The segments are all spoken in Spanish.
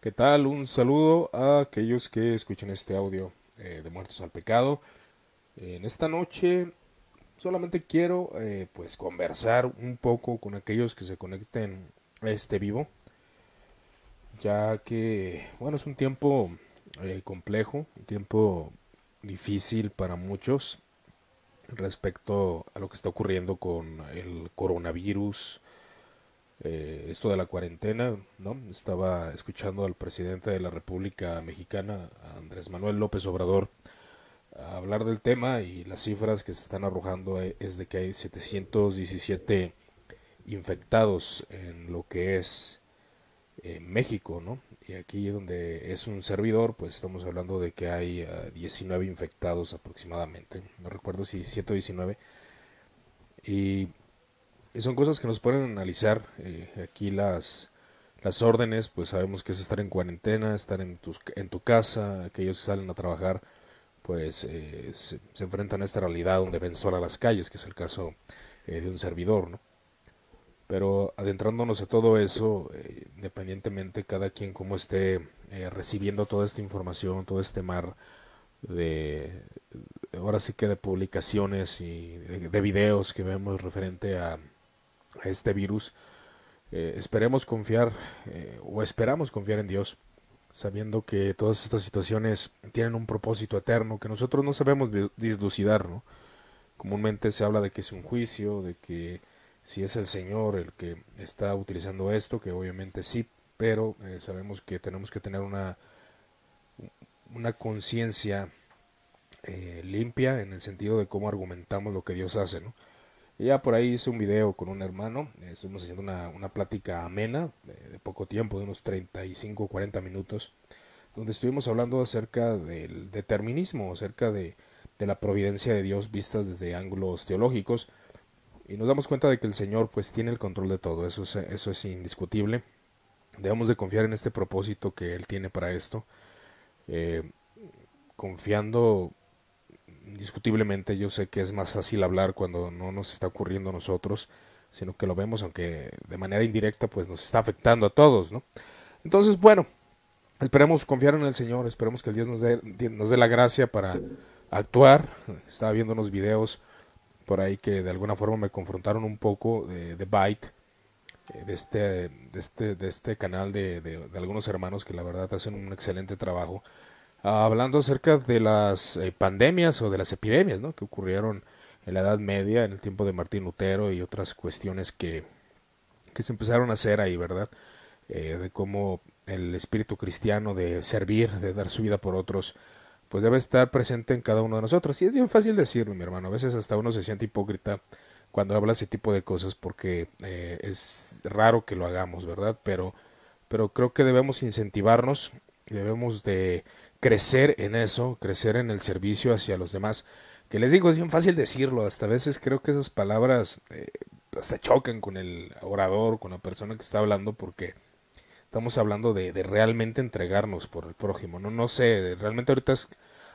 ¿Qué tal? Un saludo a aquellos que escuchan este audio eh, de Muertos al Pecado. En esta noche solamente quiero eh, pues conversar un poco con aquellos que se conecten a este vivo, ya que bueno es un tiempo eh, complejo, un tiempo difícil para muchos respecto a lo que está ocurriendo con el coronavirus, eh, esto de la cuarentena, ¿no? Estaba escuchando al presidente de la República Mexicana, Andrés Manuel López Obrador, hablar del tema y las cifras que se están arrojando eh, es de que hay 717 infectados en lo que es eh, México, ¿no? Y aquí donde es un servidor, pues estamos hablando de que hay 19 infectados aproximadamente, no recuerdo si 17 o 19. Y y son cosas que nos pueden analizar. Eh, aquí las, las órdenes, pues sabemos que es estar en cuarentena, estar en, tus, en tu casa, aquellos que salen a trabajar, pues eh, se, enfrentan a esta realidad donde ven sol a las calles, que es el caso eh, de un servidor, ¿no? Pero adentrándonos a todo eso, independientemente cada quien como esté recibiendo toda esta información, todo este mar de, ahora sí que de publicaciones y de videos que vemos referente a este virus, eh, esperemos confiar eh, o esperamos confiar en Dios, sabiendo que todas estas situaciones tienen un propósito eterno que nosotros no sabemos dislucidar. ¿no? Comúnmente se habla de que es un juicio, de que si es el Señor el que está utilizando esto, que obviamente sí, pero eh, sabemos que tenemos que tener una, una conciencia limpia en el sentido de cómo argumentamos lo que Dios hace. ¿no? Ya por ahí hice un video con un hermano, estuvimos haciendo una, una plática amena, de, poco tiempo, de unos 35 o 40 minutos, donde estuvimos hablando acerca del determinismo, acerca de, de la providencia de Dios vistas desde ángulos teológicos, y nos damos cuenta de que el Señor pues tiene el control de todo, eso es, eso es indiscutible. Debemos de confiar en este propósito que Él tiene para esto, eh, confiando indiscutiblemente yo sé que es más fácil hablar cuando no nos está ocurriendo a nosotros, sino que lo vemos, aunque de manera indirecta, pues nos está afectando a todos, ¿no? Entonces, bueno, esperemos confiar en el Señor, esperemos que el Dios nos dé, nos dé la gracia para actuar. Estaba viendo unos videos por ahí que de alguna forma me confrontaron un poco de, de Byte, eh, de este, de este, de este canal de, de, de algunos hermanos que la verdad hacen un excelente trabajo hablando acerca de las eh, pandemias o de las epidemias ¿no? que ocurrieron en la Edad Media, en el tiempo de Martín Lutero y otras cuestiones que, que se empezaron a hacer ahí, ¿verdad? Eh, de cómo el espíritu cristiano de servir, de dar su vida por otros, pues debe estar presente en cada uno de nosotros. Y es bien fácil decirlo, mi hermano. A veces hasta uno se siente hipócrita cuando habla ese tipo de cosas porque eh, es raro que lo hagamos, ¿verdad? Pero, pero creo que debemos incentivarnos, debemos de crecer en eso, crecer en el servicio hacia los demás. Que les digo, es bien fácil decirlo, hasta a veces creo que esas palabras eh, hasta chocan con el orador, con la persona que está hablando, porque estamos hablando de, de, realmente entregarnos por el prójimo. No, no sé, realmente ahorita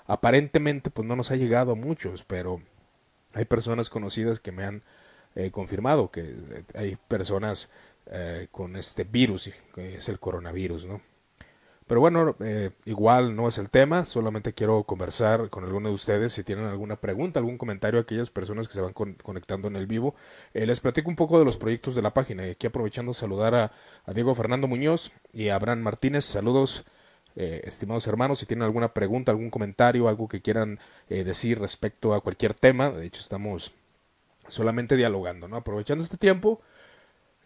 aparentemente pues no nos ha llegado a muchos, pero hay personas conocidas que me han eh, confirmado que eh, hay personas con este virus, que es el coronavirus, ¿no? Pero bueno, eh, igual no es el tema, solamente quiero conversar con alguno de ustedes si tienen alguna pregunta, algún comentario a aquellas personas que se van conectando en el vivo. Eh, les platico un poco de los proyectos de la página y aquí aprovechando saludar a, Diego Fernando Muñoz y a Abraham Martínez. Saludos, eh, estimados hermanos, si tienen alguna pregunta, algún comentario, algo que quieran decir respecto a cualquier tema. De hecho, estamos solamente dialogando, ¿no? Aprovechando este tiempo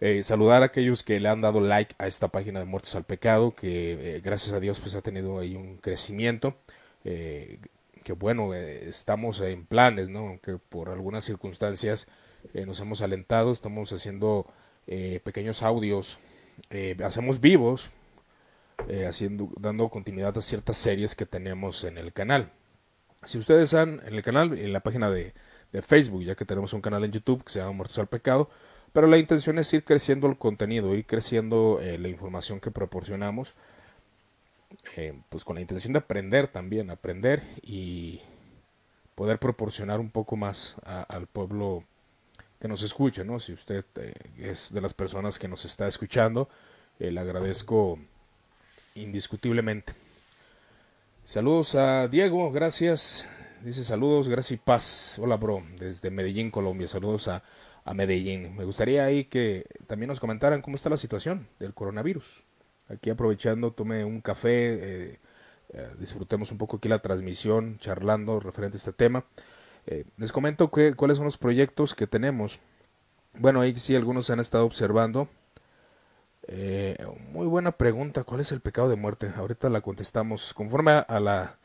eh, saludar a aquellos que le han dado like a esta página de Muertos al Pecado, que eh, gracias a Dios pues ha tenido ahí un crecimiento. Eh, que bueno, estamos en planes, ¿no? Aunque por algunas circunstancias nos hemos alentado, estamos haciendo pequeños audios, hacemos vivos, haciendo, dando continuidad a ciertas series que tenemos en el canal. Si ustedes están en el canal, en la página de, de Facebook, ya que tenemos un canal en YouTube que se llama Muertos al Pecado, pero la intención es ir creciendo el contenido, ir creciendo eh, la información que proporcionamos, eh, pues con la intención de aprender también, aprender y poder proporcionar un poco más al pueblo que nos escuche, ¿no? Si usted eh, es de las personas que nos está escuchando, le agradezco indiscutiblemente. Saludos a Diego, gracias. Dice saludos, gracias y paz. Hola, bro, desde Medellín, Colombia. Saludos a, a Medellín. Me gustaría ahí que también nos comentaran cómo está la situación del coronavirus. Aquí aprovechando, tome un café, eh, eh, disfrutemos un poco aquí la transmisión, charlando referente a este tema. Eh, les comento que, cuáles son los proyectos que tenemos. Bueno, ahí sí algunos han estado observando. muy buena pregunta, ¿cuál es el pecado de muerte? Ahorita la contestamos conforme a la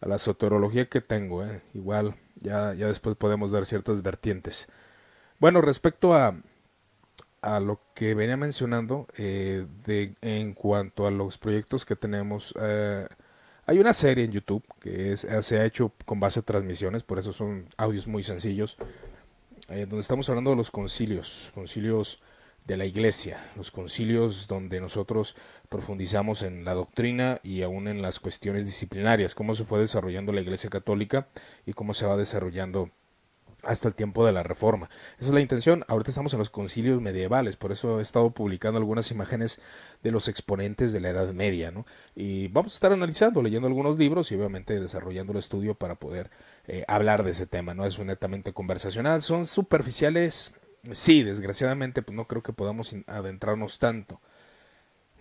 a la soterología que tengo. Igual ya, ya después podemos dar ciertas vertientes. Bueno, respecto a, a lo que venía mencionando eh, de, en cuanto a los proyectos que tenemos, eh, hay una serie en YouTube que es, se ha hecho con base a transmisiones, por eso son audios muy sencillos, donde estamos hablando de los concilios, concilios de la iglesia, los concilios donde nosotros profundizamos en la doctrina y aún en las cuestiones disciplinarias, cómo se fue desarrollando la iglesia católica y cómo se va desarrollando hasta el tiempo de la reforma. Esa es la intención. Ahorita estamos en los concilios medievales, por eso he estado publicando algunas imágenes de los exponentes de la Edad Media, ¿no? Y vamos a estar analizando, leyendo algunos libros y obviamente desarrollando el estudio para poder eh, hablar de ese tema, ¿no? Es netamente conversacional, son superficiales sí, desgraciadamente, pues no creo que podamos adentrarnos tanto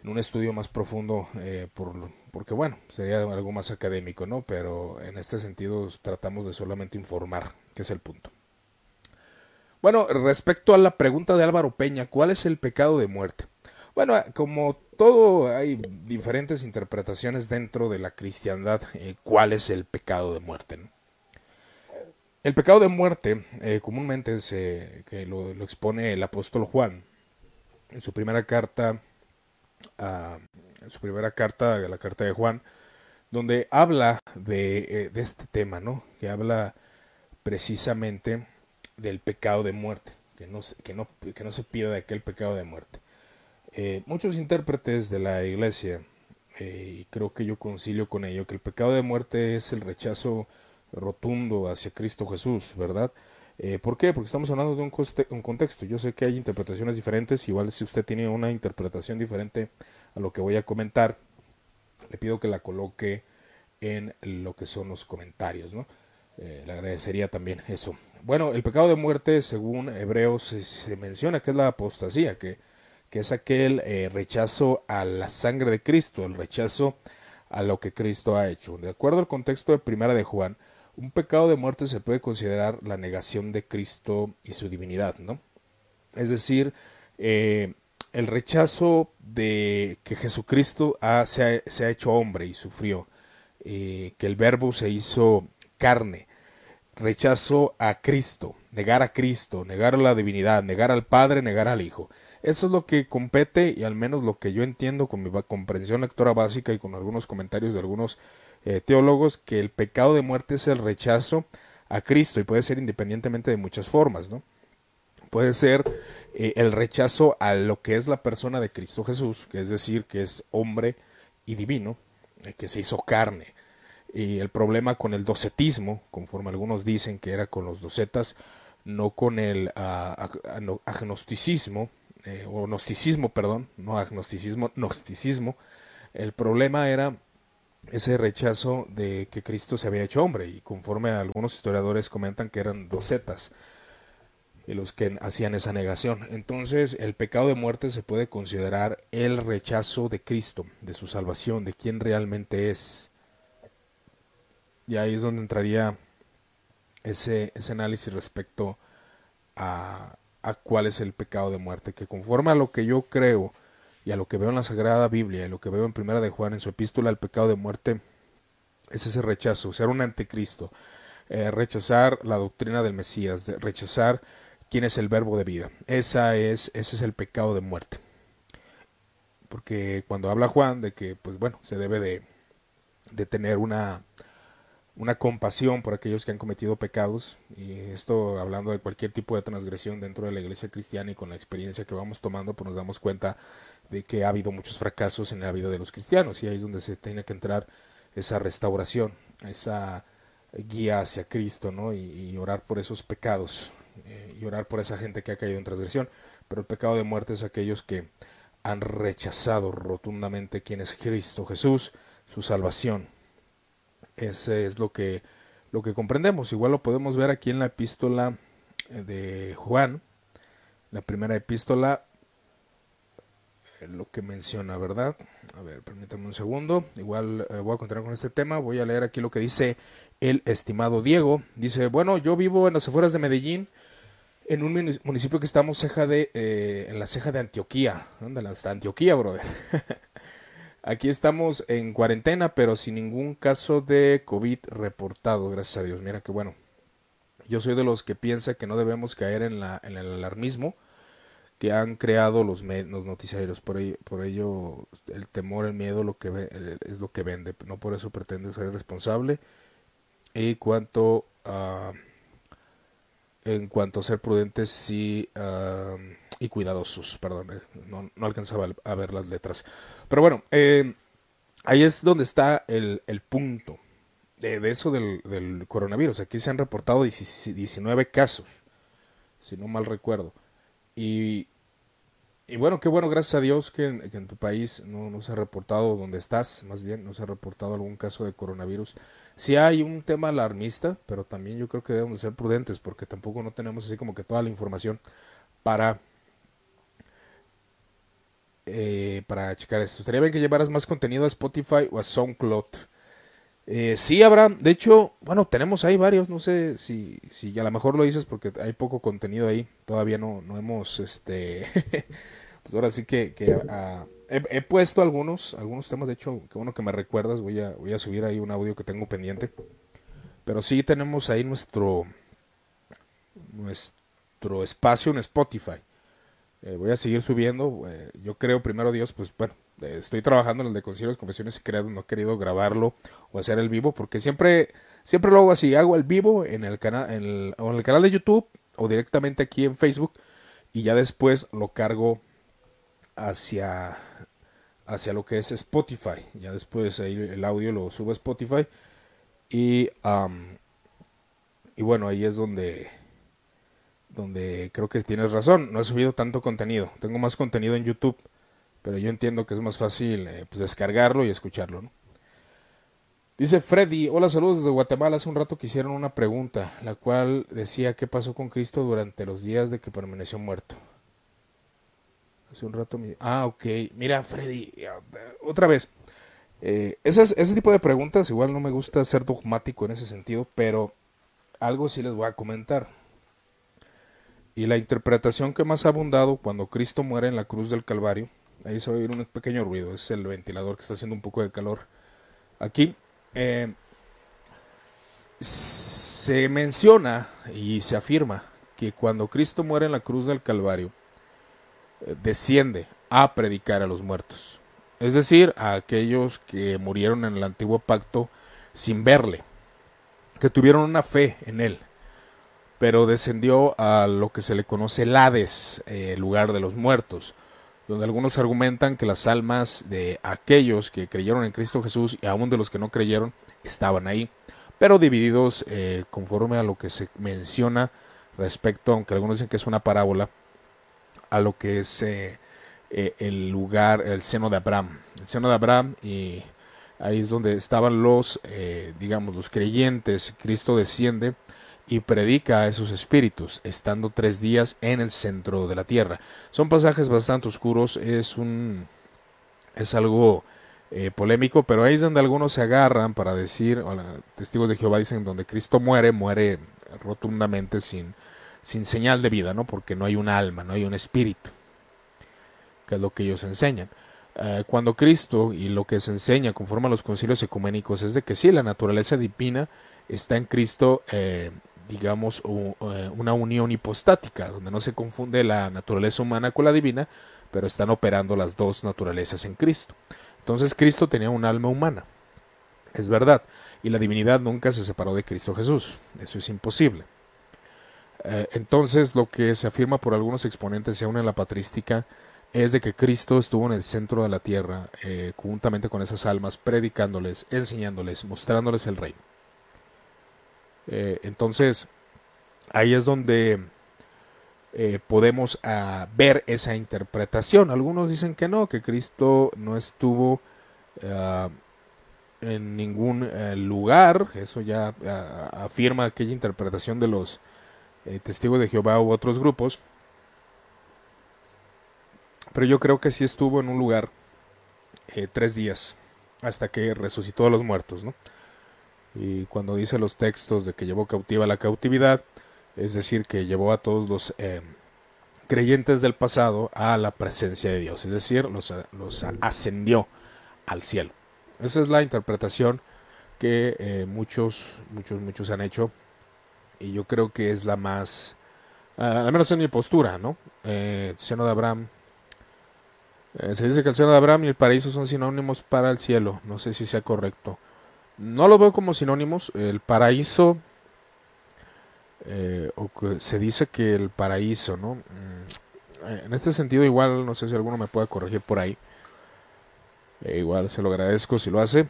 en un estudio más profundo, eh, por, porque bueno, sería algo más académico, ¿no? Pero en este sentido tratamos de solamente informar, que es el punto. Bueno, respecto a la pregunta de Álvaro Peña, ¿cuál es el pecado de muerte? Bueno, como todo hay diferentes interpretaciones dentro de la cristiandad, eh, ¿cuál es el pecado de muerte? ¿no? El pecado de muerte eh, comúnmente se, que lo, expone el apóstol Juan en su primera carta, en su primera carta, la carta de Juan, donde habla de, eh, de, este tema, ¿no? Que habla precisamente del pecado de muerte, que no, que no, que no se aquel pecado de muerte. Eh, muchos intérpretes de la iglesia, y creo que yo concilio con ello, que el pecado de muerte es el rechazo rotundo hacia Cristo Jesús, ¿verdad? Eh, ¿Por qué? Porque estamos hablando de un, un, contexto. Yo sé que hay interpretaciones diferentes, igual si usted tiene una interpretación diferente a lo que voy a comentar, le pido que la coloque en lo que son los comentarios, ¿no? Eh, le agradecería también eso. Bueno, el pecado de muerte, según Hebreos, se, menciona que es la apostasía, que, es aquel eh, rechazo a la sangre de Cristo, el rechazo a lo que Cristo ha hecho. De acuerdo al contexto de Primera de Juan, un pecado de muerte se puede considerar la negación de Cristo y su divinidad, ¿no? Es decir, eh, el rechazo de que Jesucristo se, ha, hecho hombre y sufrió, eh, que el verbo se hizo carne, rechazo a Cristo, negar a Cristo, negar a la divinidad, negar al Padre, negar al Hijo. Eso es lo que compete y al menos lo que yo entiendo con mi comprensión lectora básica y con algunos comentarios de algunos eh, teólogos que el pecado de muerte es el rechazo a Cristo y puede ser independientemente de muchas formas, ¿no? Puede ser eh, el rechazo a lo que es la persona de Cristo Jesús, que es decir, que es hombre y divino, eh, que se hizo carne. Y el problema con el docetismo, conforme algunos dicen que era con los docetas, no con el agnosticismo, o gnosticismo, perdón, no agnosticismo, gnosticismo. El problema era ese rechazo de que Cristo se había hecho hombre y conforme algunos historiadores comentan que eran docetas los que hacían esa negación. Entonces el pecado de muerte se puede considerar el rechazo de Cristo, de su salvación, de quién realmente es. Y ahí es donde entraría ese, ese análisis respecto a, a cuál es el pecado de muerte, que conforme a lo que yo creo, y a lo que veo en la Sagrada Biblia y lo que veo en Primera de Juan en su epístola al pecado de muerte es ese rechazo, ser un anticristo, eh, rechazar la doctrina del Mesías, rechazar quién es el verbo de vida. Esa es, ese es el pecado de muerte. Porque cuando habla Juan de que, pues bueno, se debe de, de tener una, una compasión por aquellos que han cometido pecados, y esto hablando de cualquier tipo de transgresión dentro de la iglesia cristiana y con la experiencia que vamos tomando, pues nos damos cuenta de que ha habido muchos fracasos en la vida de los cristianos, y ahí es donde se tiene que entrar esa restauración, esa guía hacia Cristo, ¿no? Y, orar por esos pecados, eh, y orar por esa gente que ha caído en transgresión. Pero el pecado de muerte es aquellos que han rechazado rotundamente quién es Cristo Jesús, su salvación. Ese es lo que, lo que comprendemos. Igual lo podemos ver aquí en la epístola de Juan, la primera epístola, eh, lo que menciona, ¿verdad? A ver, permítanme un segundo. Igual eh, voy a continuar con este tema. Voy a leer aquí lo que dice el estimado Diego. Dice, bueno, yo vivo en las afueras de Medellín en un municipio que estamos ceja de, eh, en la ceja de Antioquía. ¿Dónde la Antioquía, brother? Aquí estamos en cuarentena, pero sin ningún caso de COVID reportado, gracias a Dios. Mira que bueno. Yo soy de los que piensa que no debemos caer en, la, en el alarmismo que han creado los, los noticiarios. Por ello, por ello, el temor, el miedo lo que es lo que vende. No por eso pretendo ser responsable. Y cuanto a en cuanto a ser prudentes sí, y cuidadosos. Perdón, eh, no, no, alcanzaba a ver las letras. Pero bueno, eh, ahí es donde está el, el punto de, eso del, coronavirus. Aquí se han reportado 19 casos, si no mal recuerdo. Y, y bueno, qué bueno, gracias a Dios que en, que en tu país no, no, se ha reportado, donde estás, más bien, no se ha reportado algún caso de coronavirus sí hay un tema alarmista, pero también yo creo que debemos ser prudentes porque tampoco no tenemos así como que toda la información para eh, para checar esto. Estaría bien que llevaras más contenido a Spotify o a SoundCloud. Eh, sí, habrá, de hecho, bueno, tenemos ahí varios, no sé si, si a lo mejor lo dices porque hay poco contenido ahí, todavía no, no hemos, este, pues ahora sí que, que a, he, puesto algunos, algunos temas, de hecho, qué bueno que me recuerdas, voy a, voy a subir ahí un audio que tengo pendiente. Pero sí tenemos ahí nuestro, nuestro espacio en Spotify. Eh, voy a seguir subiendo. Eh, yo creo, primero Dios, pues bueno, eh, estoy trabajando en el de concilios, confesiones y creados. No he querido grabarlo o hacer el vivo porque siempre, siempre lo hago así. Hago el vivo en el, canal en el, en el canal de YouTube o directamente aquí en Facebook y ya después lo cargo hacia hacia lo que es Spotify. Ya después ahí el audio lo subo a Spotify. Y, y bueno, ahí es donde, donde creo que tienes razón. No he subido tanto contenido. Tengo más contenido en YouTube. Pero yo entiendo que es más fácil eh, pues descargarlo y escucharlo. Dice Freddy, hola saludos desde Guatemala. Hace un rato que hicieron una pregunta, la cual decía qué pasó con Cristo durante los días de que permaneció muerto. Hace un rato Ah, ok. Mira, Freddy, otra vez. Eh, ese tipo de preguntas, igual no me gusta ser dogmático en ese sentido, pero algo sí les voy a comentar. Y la interpretación que más ha abundado cuando Cristo muere en la cruz del Calvario, ahí se va a oír un pequeño ruido, es el ventilador que está haciendo un poco de calor aquí. Eh, se menciona y se afirma que cuando Cristo muere en la cruz del Calvario, desciende a predicar a los muertos, es decir, a aquellos que murieron en el antiguo pacto sin verle, que tuvieron una fe en él, pero descendió a lo que se le conoce el Hades, el lugar de los muertos, donde algunos argumentan que las almas de aquellos que creyeron en Cristo Jesús y aún de los que no creyeron estaban ahí, pero divididos eh, conforme a lo que se menciona respecto, aunque algunos dicen que es una parábola, a lo que es eh, eh, el lugar, el seno de Abraham. El seno de Abraham y ahí es donde estaban los, eh, digamos, los creyentes. Cristo desciende y predica a esos espíritus, estando tres días en el centro de la tierra. Son pasajes bastante oscuros, es un, es algo polémico, pero ahí es donde algunos se agarran para decir, testigos de Jehová dicen, donde Cristo muere, muere rotundamente sin sin señal de vida, ¿no? Porque no hay un alma, no hay un espíritu, que es lo que ellos enseñan. Eh, cuando Cristo y lo que se enseña conforme a los concilios ecuménicos es de que sí, la naturaleza divina está en Cristo, eh, digamos, eh, una unión hipostática, donde no se confunde la naturaleza humana con la divina, pero están operando las dos naturalezas en Cristo. Entonces Cristo tenía un alma humana, es verdad, y la divinidad nunca se separó de Cristo Jesús, eso es imposible. Eh, entonces, lo que se afirma por algunos exponentes, aún en la patrística, es de que Cristo estuvo en el centro de la tierra, eh, juntamente con esas almas, predicándoles, enseñándoles, mostrándoles el reino. Eh, entonces, ahí es donde eh, podemos ah, ver esa interpretación. Algunos dicen que no, que Cristo no estuvo ah, en ningún eh, lugar. Eso ya ah, afirma aquella interpretación de los testigos de Jehová u otros grupos. Pero yo creo que sí estuvo en un lugar tres días hasta que resucitó a los muertos. ¿no? Y cuando dice los textos de que llevó cautiva la cautividad, es decir, que llevó a todos los eh, creyentes del pasado a la presencia de Dios, es decir, los, los ascendió al cielo. Esa es la interpretación que eh, muchos, muchos, muchos han hecho y yo creo que es la más, al menos en mi postura, ¿no? Eh, el seno de Abraham, se dice que el seno de Abraham y el paraíso son sinónimos para el cielo, no sé si sea correcto. No lo veo como sinónimos, el paraíso eh, o que se dice que el paraíso, ¿no? Mm, en este sentido, igual, no sé si alguno me puede corregir por ahí. Eh, igual se lo agradezco si lo hace.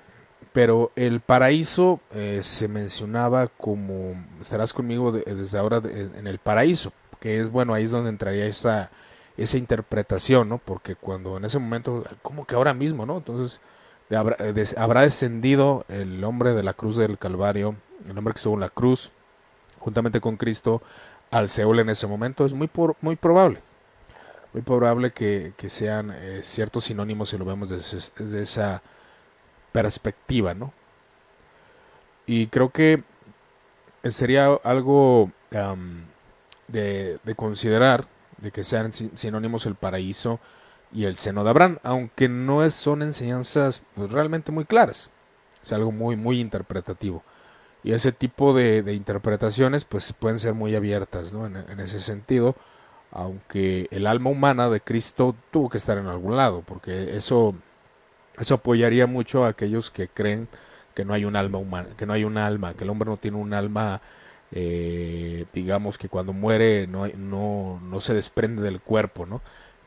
Pero el paraíso eh, se mencionaba como, estarás conmigo desde ahora en el paraíso, que es, bueno, ahí es donde entraría esa, esa interpretación, ¿no? Porque cuando en ese momento, como que ahora mismo, ¿no? Entonces, habrá descendido el hombre de la cruz del Calvario, el hombre que estuvo en la cruz, juntamente con Cristo al Seúl en ese momento, es muy, muy probable. Muy probable que, sean eh, ciertos sinónimos si lo vemos desde, esa perspectiva, ¿no? Y creo que sería algo de, considerar de que sean sinónimos el paraíso y el seno de Abraham, aunque no son enseñanzas pues, realmente muy claras. Es algo muy, muy interpretativo. Y ese tipo de, interpretaciones pues pueden ser muy abiertas ¿no? en, ese sentido, aunque el alma humana de Cristo tuvo que estar en algún lado, porque eso, eso apoyaría mucho a aquellos que creen que no hay un alma humana, que no hay un alma, que el hombre no tiene un alma, eh, digamos que cuando muere no, no, no se desprende del cuerpo, ¿no?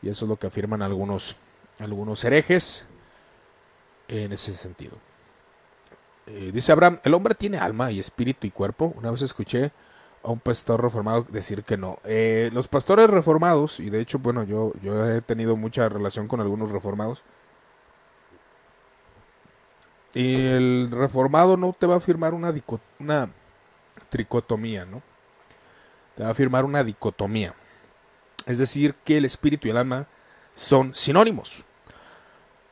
Y eso es lo que afirman algunos, algunos herejes en ese sentido. Eh, dice Abraham, el hombre tiene alma y espíritu y cuerpo. Una vez escuché a un pastor reformado decir que no. Eh, los pastores reformados, y de hecho, bueno, yo, yo he tenido mucha relación con algunos reformados. Y el reformado no te va a afirmar una, una tricotomía, ¿no? Te va a afirmar una dicotomía. Es decir, que el espíritu y el alma son sinónimos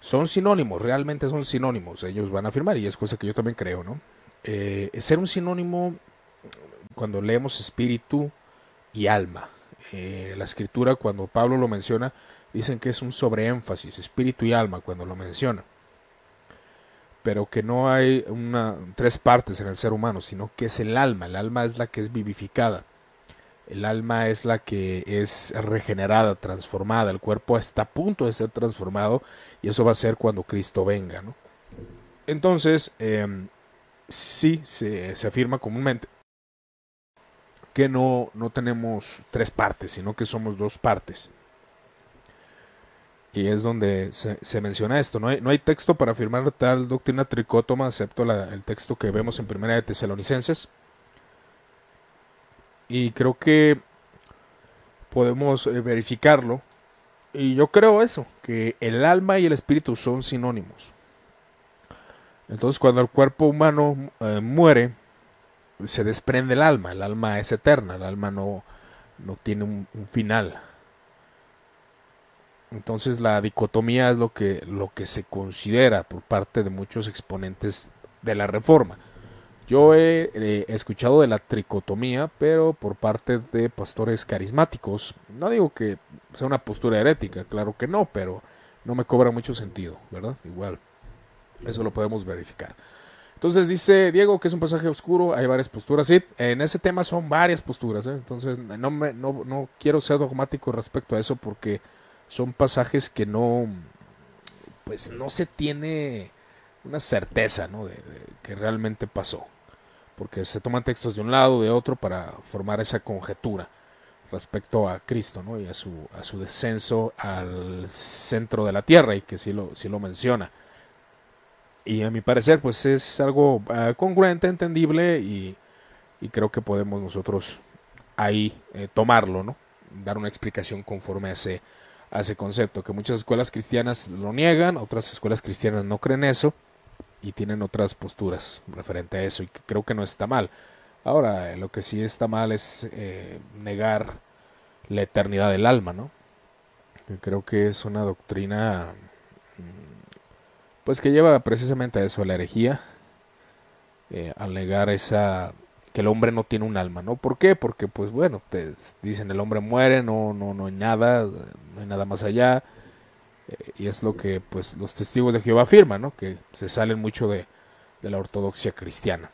son sinónimos, realmente son sinónimos, ellos van a afirmar, y es cosa que yo también creo, ¿no? Eh, ser un sinónimo cuando leemos espíritu y alma. Eh, la escritura, cuando Pablo lo menciona, dicen que es un sobreénfasis, espíritu y alma, cuando lo menciona. Pero que no hay una, tres partes en el ser humano, sino que es el alma. El alma es la que es vivificada. El alma es la que es regenerada, transformada. El cuerpo está a punto de ser transformado y eso va a ser cuando Cristo venga. ¿no? Entonces, em, sí se, afirma comúnmente que no, no tenemos tres partes, sino que somos dos partes. Y es donde se, menciona esto. No hay, no hay, texto para afirmar tal doctrina tricótoma, excepto el texto que vemos en Primera de Tesalonicenses y creo que podemos eh, verificarlo. Y yo creo eso, que el alma y el espíritu son sinónimos. Entonces cuando el cuerpo humano eh, muere, se desprende el alma, el alma es eterna, el alma no, no tiene un, un, final. Entonces la dicotomía es lo que, lo que se considera por parte de muchos exponentes de la reforma. Yo he escuchado de la tricotomía, pero por parte de pastores carismáticos. No digo que sea una postura herética, claro que no, pero no me cobra mucho sentido, ¿verdad? Igual, eso lo podemos verificar. Entonces dice Diego que es un pasaje oscuro, hay varias posturas. Sí, en ese tema son varias posturas, ¿eh? entonces no, me, no, no quiero ser dogmático respecto a eso porque son pasajes que no, pues no se tiene una certeza ¿no? de que realmente pasó porque se toman textos de un lado, de otro, para formar esa conjetura respecto a Cristo ¿no? y a su, a su descenso al centro de la tierra, y que sí lo, sí lo menciona. Y a mi parecer, pues es algo uh, congruente, entendible, y, y, creo que podemos nosotros ahí eh, tomarlo, ¿no? dar una explicación conforme a ese, a ese concepto, que muchas escuelas cristianas lo niegan, otras escuelas cristianas no creen eso y tienen otras posturas referente a eso y creo que no está mal. Ahora, lo que sí está mal es eh, negar la eternidad del alma, ¿no? creo que es una doctrina mm, pues que lleva precisamente a eso, a la herejía, eh, al negar esa que el hombre no tiene un alma, ¿no? ¿Por qué? Porque pues bueno, te dicen el hombre muere, no no no hay nada, no hay nada más allá. Y es lo que pues los testigos de Jehová afirman, ¿no? Que se salen mucho de, de la ortodoxia cristiana.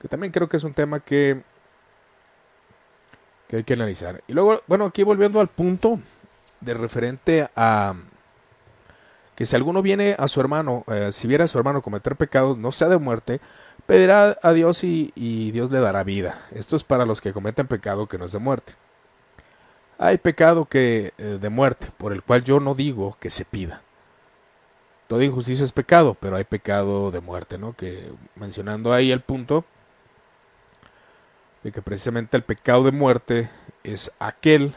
Que también creo que es un tema que que hay que analizar. Y luego, bueno, aquí volviendo al punto de referente a que si alguno viene a su hermano, eh, si viera a su hermano cometer pecados, no sea de muerte, pedirá a Dios y, Dios le dará vida. Esto es para los que cometen pecado que no es de muerte. Hay pecado que eh, de muerte, por el cual yo no digo que se pida. Toda injusticia es pecado, pero hay pecado de muerte, ¿no? Que mencionando ahí el punto, de que precisamente el pecado de muerte es aquel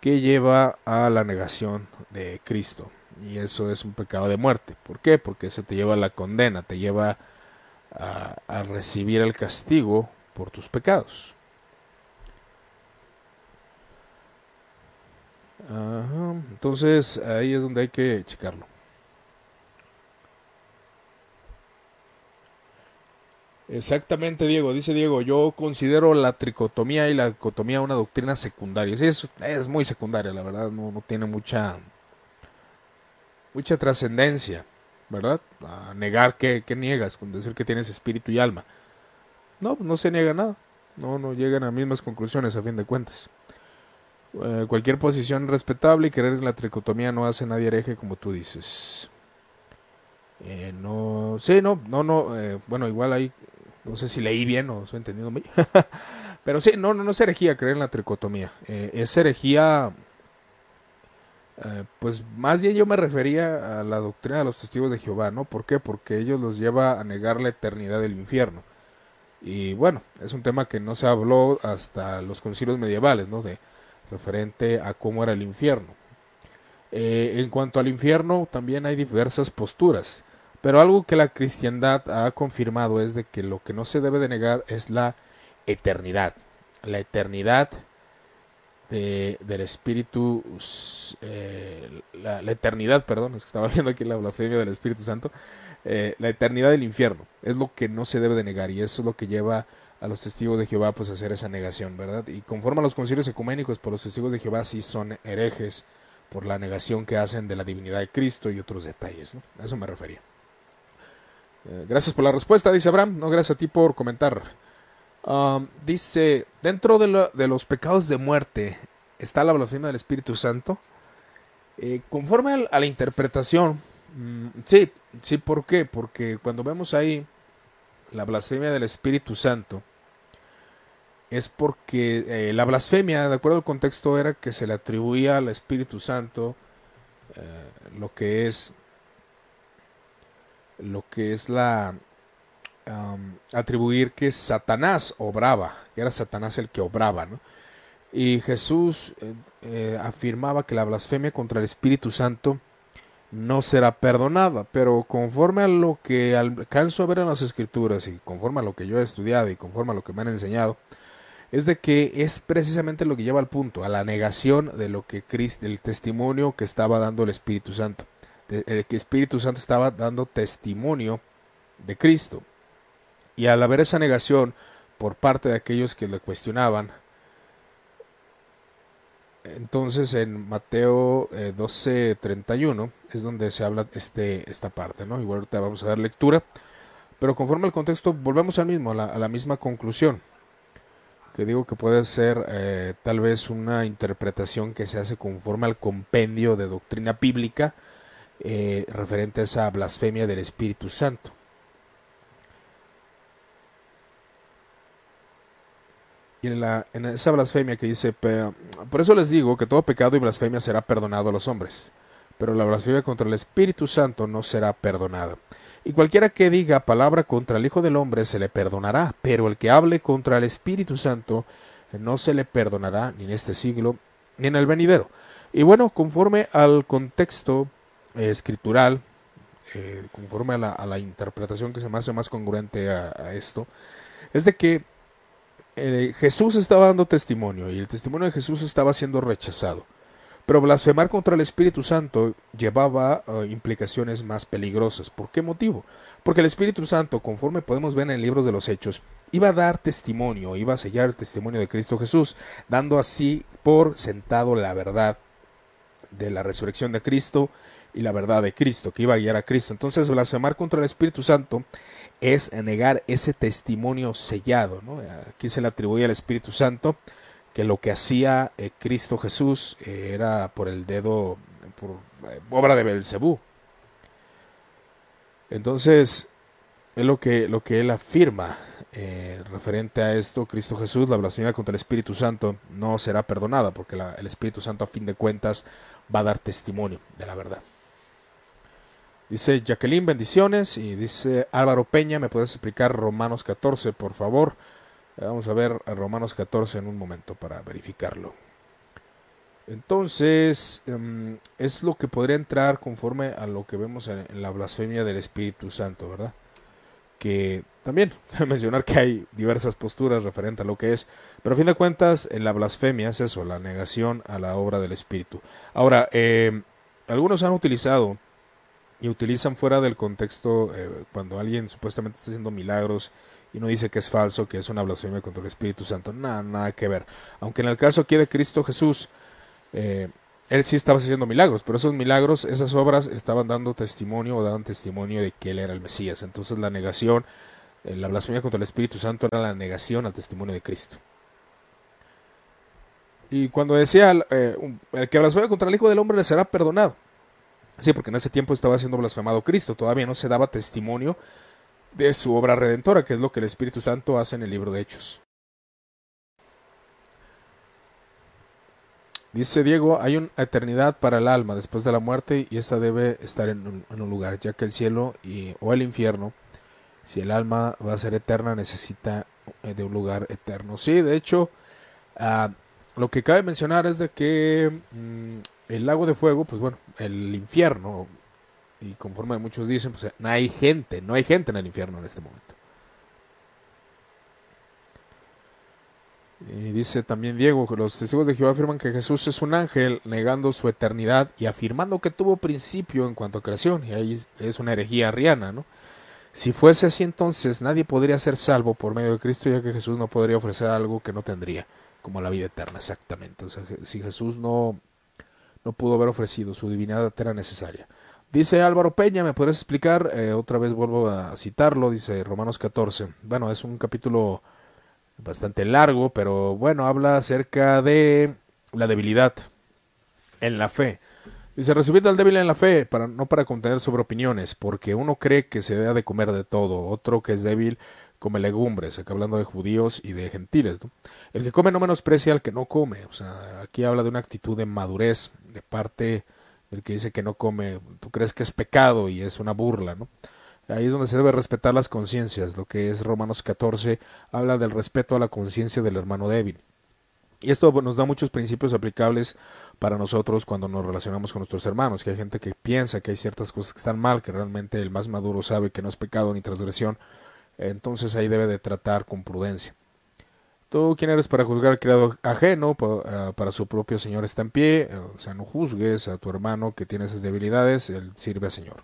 que lleva a la negación de Cristo. Y eso es un pecado de muerte. ¿Por qué? Porque eso te lleva a la condena, te lleva a, recibir el castigo por tus pecados. Entonces ahí es donde hay que checarlo. Exactamente, Diego. Dice Diego, yo considero la tricotomía y la dicotomía una doctrina secundaria. Sí, es, es muy secundaria, la verdad, no, tiene mucha, mucha trascendencia, ¿verdad? A negar que, niegas, con decir que tienes espíritu y alma. No, no se niega nada. No, no llegan a mismas conclusiones a fin de cuentas. Eh, cualquier posición respetable y creer en la tricotomía no hace nadie hereje como tú dices. Eh, no, sí, no, no, no, eh, bueno, igual hay no sé si leí bien o estoy entendiendo bien. Pero sí, no, no, no es herejía creer en la tricotomía. Eh, es herejía. Pues más bien yo me refería a la doctrina de los testigos de Jehová, ¿no? ¿Por qué? Porque ellos los lleva a negar la eternidad del infierno. Y bueno, es un tema que no se habló hasta los concilios medievales, ¿no? Referente a cómo era el infierno. Eh, en cuanto al infierno, también hay diversas posturas. Pero algo que la cristiandad ha confirmado es de que lo que no se debe de negar es la eternidad. La eternidad del Espíritu, eh, la, eternidad, perdón, es que estaba viendo aquí la blasfemia del Espíritu Santo, eh, la eternidad del infierno es lo que no se debe de negar y eso es lo que lleva a los testigos de Jehová pues a hacer esa negación, ¿verdad? Y conforme a los concilios ecuménicos, por los testigos de Jehová sí son herejes por la negación que hacen de la divinidad de Cristo y otros detalles, ¿no? A eso me refería. Eh, gracias por la respuesta, dice Abraham. No, gracias a ti por comentar. Um, dice, dentro de, los pecados de muerte está la blasfemia del Espíritu Santo. Eh, conforme a, la interpretación, mm, sí, sí, ¿por qué? Porque cuando vemos ahí la blasfemia del Espíritu Santo, es porque eh, la blasfemia, de acuerdo al contexto, era que se le atribuía al Espíritu Santo lo que es lo que es la atribuir que Satanás obraba, que era Satanás el que obraba, ¿no? Y Jesús eh, eh, afirmaba que la blasfemia contra el Espíritu Santo no será perdonada, pero conforme a lo que alcanzo a ver en las Escrituras y conforme a lo que yo he estudiado y conforme a lo que me han enseñado, es de que es precisamente lo que lleva al punto, a la negación de lo que Cristo, del testimonio que estaba dando el Espíritu Santo el que Espíritu Santo estaba dando testimonio de Cristo. Y al haber esa negación por parte de aquellos que le cuestionaban, entonces en Mateo 12:31 eh, es donde se habla este, esta parte, ¿no? Igual ahorita vamos a dar lectura, pero conforme al contexto volvemos al mismo, a la, misma conclusión, que digo que puede ser eh, tal vez una interpretación que se hace conforme al compendio de doctrina bíblica, eh, referente a esa blasfemia del Espíritu Santo. Y en, la, en esa blasfemia que dice, por eso les digo que todo pecado y blasfemia será perdonado a los hombres, pero la blasfemia contra el Espíritu Santo no será perdonada. Y cualquiera que diga palabra contra el Hijo del Hombre se le perdonará, pero el que hable contra el Espíritu Santo no se le perdonará ni en este siglo ni en el venidero. Y bueno, conforme al contexto eh, escritural, eh, conforme a la, interpretación que se me hace más congruente a, esto, es de que eh, Jesús estaba dando testimonio y el testimonio de Jesús estaba siendo rechazado. Pero blasfemar contra el Espíritu Santo llevaba implicaciones más peligrosas. ¿Por qué motivo? Porque el Espíritu Santo, conforme podemos ver en el libro de los Hechos, iba a dar testimonio, iba a sellar el testimonio de Cristo Jesús, dando así por sentado la verdad de la resurrección de Cristo y la verdad de Cristo, que iba a guiar a Cristo. Entonces, blasfemar contra el Espíritu Santo es negar ese testimonio sellado. Aquí se le atribuye al Espíritu Santo que lo que hacía eh, Cristo Jesús eh, era por el dedo, por eh, obra de Belcebú. Entonces, es lo que, lo que él afirma referente a esto, Cristo Jesús, la blasfemia contra el Espíritu Santo no será perdonada, porque el Espíritu Santo a fin de cuentas va a dar testimonio de la verdad. Dice Jacqueline, bendiciones. Y dice Álvaro Peña, ¿me puedes explicar Romanos 14, por favor? Vamos a ver Romanos 14 en un momento para verificarlo. Entonces, em, es lo que podría entrar conforme a lo que vemos en, la blasfemia del Espíritu Santo, ¿verdad? Que también mencionar que hay diversas posturas referente a lo que es, pero a fin de cuentas, en la blasfemia es eso, la negación a la obra del Espíritu. Ahora, em, algunos han utilizado y utilizan fuera del contexto eh, cuando alguien supuestamente está haciendo milagros y no dice que es falso, que es una blasfemia contra el Espíritu Santo. Nada, nada que ver. Aunque en el caso aquí de Cristo Jesús, eh, él sí estaba haciendo milagros, pero esos milagros, esas obras estaban dando testimonio o daban testimonio de que él era el Mesías. Entonces la negación, eh, la blasfemia contra el Espíritu Santo era la negación al testimonio de Cristo. Y cuando decía, el que blasfema contra el Hijo del Hombre le será perdonado. Sí, porque en ese tiempo estaba siendo blasfemado Cristo, todavía no se daba testimonio de su obra redentora, que es lo que el Espíritu Santo hace en el libro de Hechos. Dice Diego, hay una eternidad para el alma después de la muerte y esta debe estar en un, lugar, ya que el cielo y, o el infierno, si el alma va a ser eterna, necesita eh, de un lugar eterno. Sí, de hecho, ah, lo que cabe mencionar es de que mm, el lago de fuego, pues bueno, el infierno, y conforme muchos dicen, pues no hay gente, no hay gente en el infierno en este momento. Y dice también Diego, los testigos de Jehová afirman que Jesús es un ángel, negando su eternidad y afirmando que tuvo principio en cuanto a creación. Y ahí es una herejía arriana, ¿no? Si fuese así entonces, nadie podría ser salvo por medio de Cristo, ya que Jesús no podría ofrecer algo que no tendría, como la vida eterna, exactamente. O sea, si Jesús no no pudo haber ofrecido, su divinidad era necesaria. Dice Álvaro Peña, ¿me podrías explicar? Eh, otra vez vuelvo a citarlo, dice Romanos 14. Bueno, es un capítulo bastante largo, pero bueno, habla acerca de la debilidad en la fe. Dice, recibid al débil en la fe, para, no para contener sobre opiniones, porque uno cree que se debe de comer de todo, otro que es débil come legumbres, acá hablando de judíos y de gentiles. El que come no menosprecia al que no come. O sea, aquí habla de una actitud de madurez de parte del que dice que no come. Tú crees que es pecado y es una burla, ¿no? Ahí es donde se debe respetar las conciencias. Lo que es Romanos 14 habla del respeto a la conciencia del hermano débil. Y esto nos da muchos principios aplicables para nosotros cuando nos relacionamos con nuestros hermanos, que hay gente que piensa que hay ciertas cosas que están mal, que realmente el más maduro sabe que no es pecado ni transgresión, entonces ahí debe de tratar con prudencia. Tú, ¿quién eres para juzgar al criado ajeno? Ah, para su propio Señor está en pie. O sea, no juzgues a tu hermano que tiene esas debilidades. Él sirve al Señor.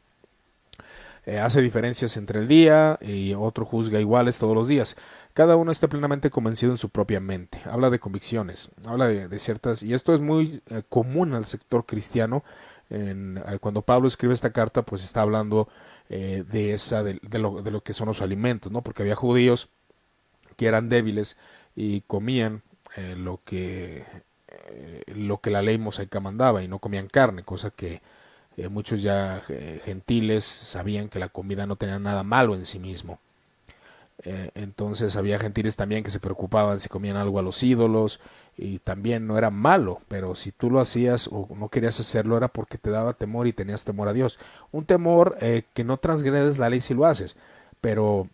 Eh, hace diferencias entre el día y otro juzga iguales todos los días. Cada uno está plenamente convencido en su propia mente. Habla de convicciones, habla de, ciertas... Y esto es muy eh, común al sector cristiano. Eh, cuando Pablo escribe esta carta, pues está hablando de, esa, de, lo, de lo que son los alimentos, ¿no? Porque había judíos que eran débiles y comían eh, lo que eh, lo que la ley mosaica mandaba y no comían carne, cosa que eh, muchos ya gentiles sabían que la comida no tenía nada malo en sí mismo. entonces había gentiles también que se preocupaban si comían algo a los ídolos y también no era malo, pero si tú lo hacías o no querías hacerlo era porque te daba temor y tenías temor a Dios. Un temor que no transgredes la ley si lo haces, pero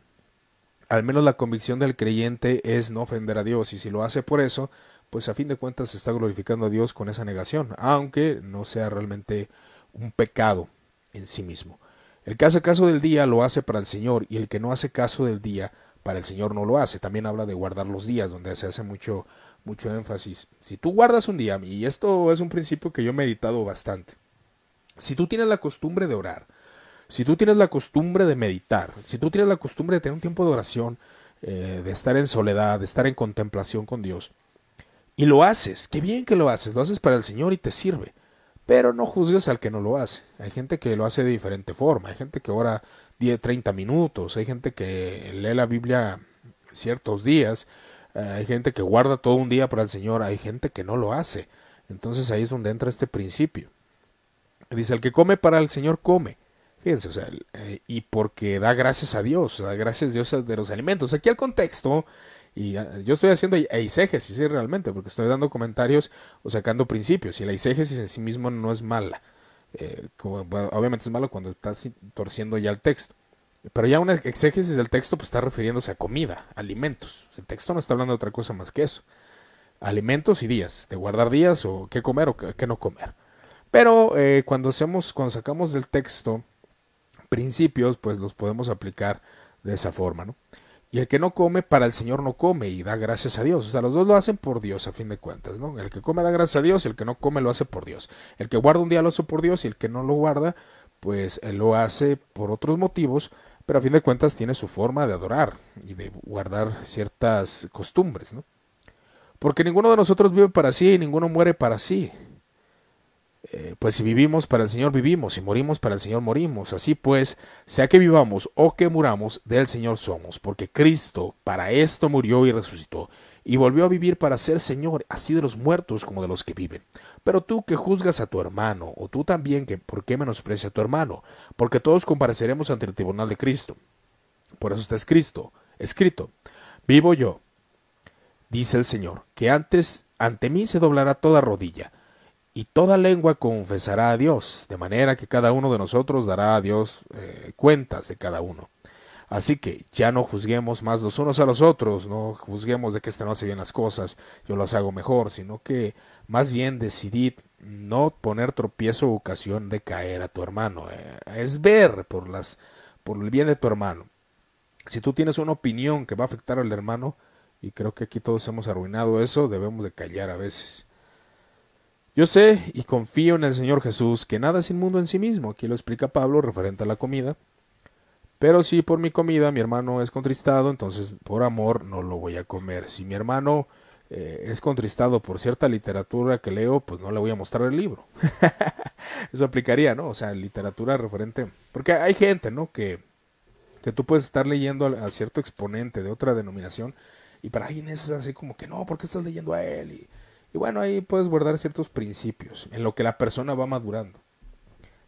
al menos la convicción del creyente es no ofender a Dios y si lo hace por eso, pues a fin de cuentas se está glorificando a Dios con esa negación, aunque no sea realmente un pecado en sí mismo. El que hace caso del día lo hace para el Señor y el que no hace caso del día para el Señor no lo hace. También habla de guardar los días, donde se hace mucho, mucho énfasis. Si tú guardas un día, y esto es un principio que yo he meditado bastante, si tú tienes la costumbre de orar, si tú tienes la costumbre de meditar, si tú tienes la costumbre de tener un tiempo de oración, eh, de estar en soledad, de estar en contemplación con Dios, y lo haces, qué bien que lo haces, lo haces para el Señor y te sirve. Pero no juzgues al que no lo hace. Hay gente que lo hace de diferente forma. Hay gente que ora 10, 30 minutos. Hay gente que lee la Biblia ciertos días. Eh, hay gente que guarda todo un día para el Señor. Hay gente que no lo hace. Entonces ahí es donde entra este principio. Dice, el que come para el Señor come. Fíjense, o sea, eh, y porque da gracias a Dios, da gracias a Dios de los alimentos. Aquí el contexto y ah, yo estoy haciendo eisegesis ¿sí? realmente, porque estoy dando comentarios o sacando principios. Y la eisegesis en sí mismo no es mala. Eh, obviamente es malo cuando estás torciendo ya el texto. Pero ya una exégesis del texto pues está refiriéndose a comida, alimentos. El texto no está hablando de otra cosa más que eso. Alimentos y días, de guardar días o qué comer o qué no comer. Pero eh, cuando hacemos, cuando sacamos del texto principios, pues los podemos aplicar de esa forma, ¿no? Y el que no come, para el Señor no come y da gracias a Dios. O sea, los dos lo hacen por Dios, a fin de cuentas, ¿no? El que come da gracias a Dios el que no come lo hace por Dios. El que guarda un día lo hace por Dios y el que no lo guarda, pues él lo hace por otros motivos, pero a fin de cuentas tiene su forma de adorar y de guardar ciertas costumbres, ¿no? Porque ninguno de nosotros vive para sí y ninguno muere para sí. Eh, pues si vivimos para el Señor vivimos, y morimos para el Señor morimos. Así pues, sea que vivamos o que muramos, del Señor somos, porque Cristo para esto murió y resucitó, y volvió a vivir para ser Señor, así de los muertos como de los que viven. Pero tú que juzgas a tu hermano, o tú también que por qué menosprecia a tu hermano, porque todos compareceremos ante el tribunal de Cristo. Por eso está escrito, escrito, vivo yo, dice el Señor, que antes ante mí se doblará toda rodilla y toda lengua confesará a Dios, de manera que cada uno de nosotros dará a Dios eh, cuentas de cada uno. Así que ya no juzguemos más los unos a los otros, no juzguemos de que este no hace bien las cosas, yo las hago mejor, sino que más bien decidid no poner tropiezo o ocasión de caer a tu hermano. Eh, es ver por, las, por el bien de tu hermano. Si tú tienes una opinión que va a afectar al hermano, y creo que aquí todos hemos arruinado eso, debemos de callar a veces. Yo sé y confío en el Señor Jesús que nada es inmundo en sí mismo. Aquí lo explica Pablo referente a la comida. Pero si por mi comida mi hermano es contristado, entonces por amor no lo voy a comer. Si mi hermano eh, es contristado por cierta literatura que leo, pues no le voy a mostrar el libro. Eso aplicaría, ¿no? O sea, literatura referente. Porque hay gente, ¿no? Que, que tú puedes estar leyendo a, a cierto exponente de otra denominación y para alguien es así como que no, ¿por qué estás leyendo a él? Y, y bueno, ahí puedes guardar ciertos principios en lo que la persona va madurando.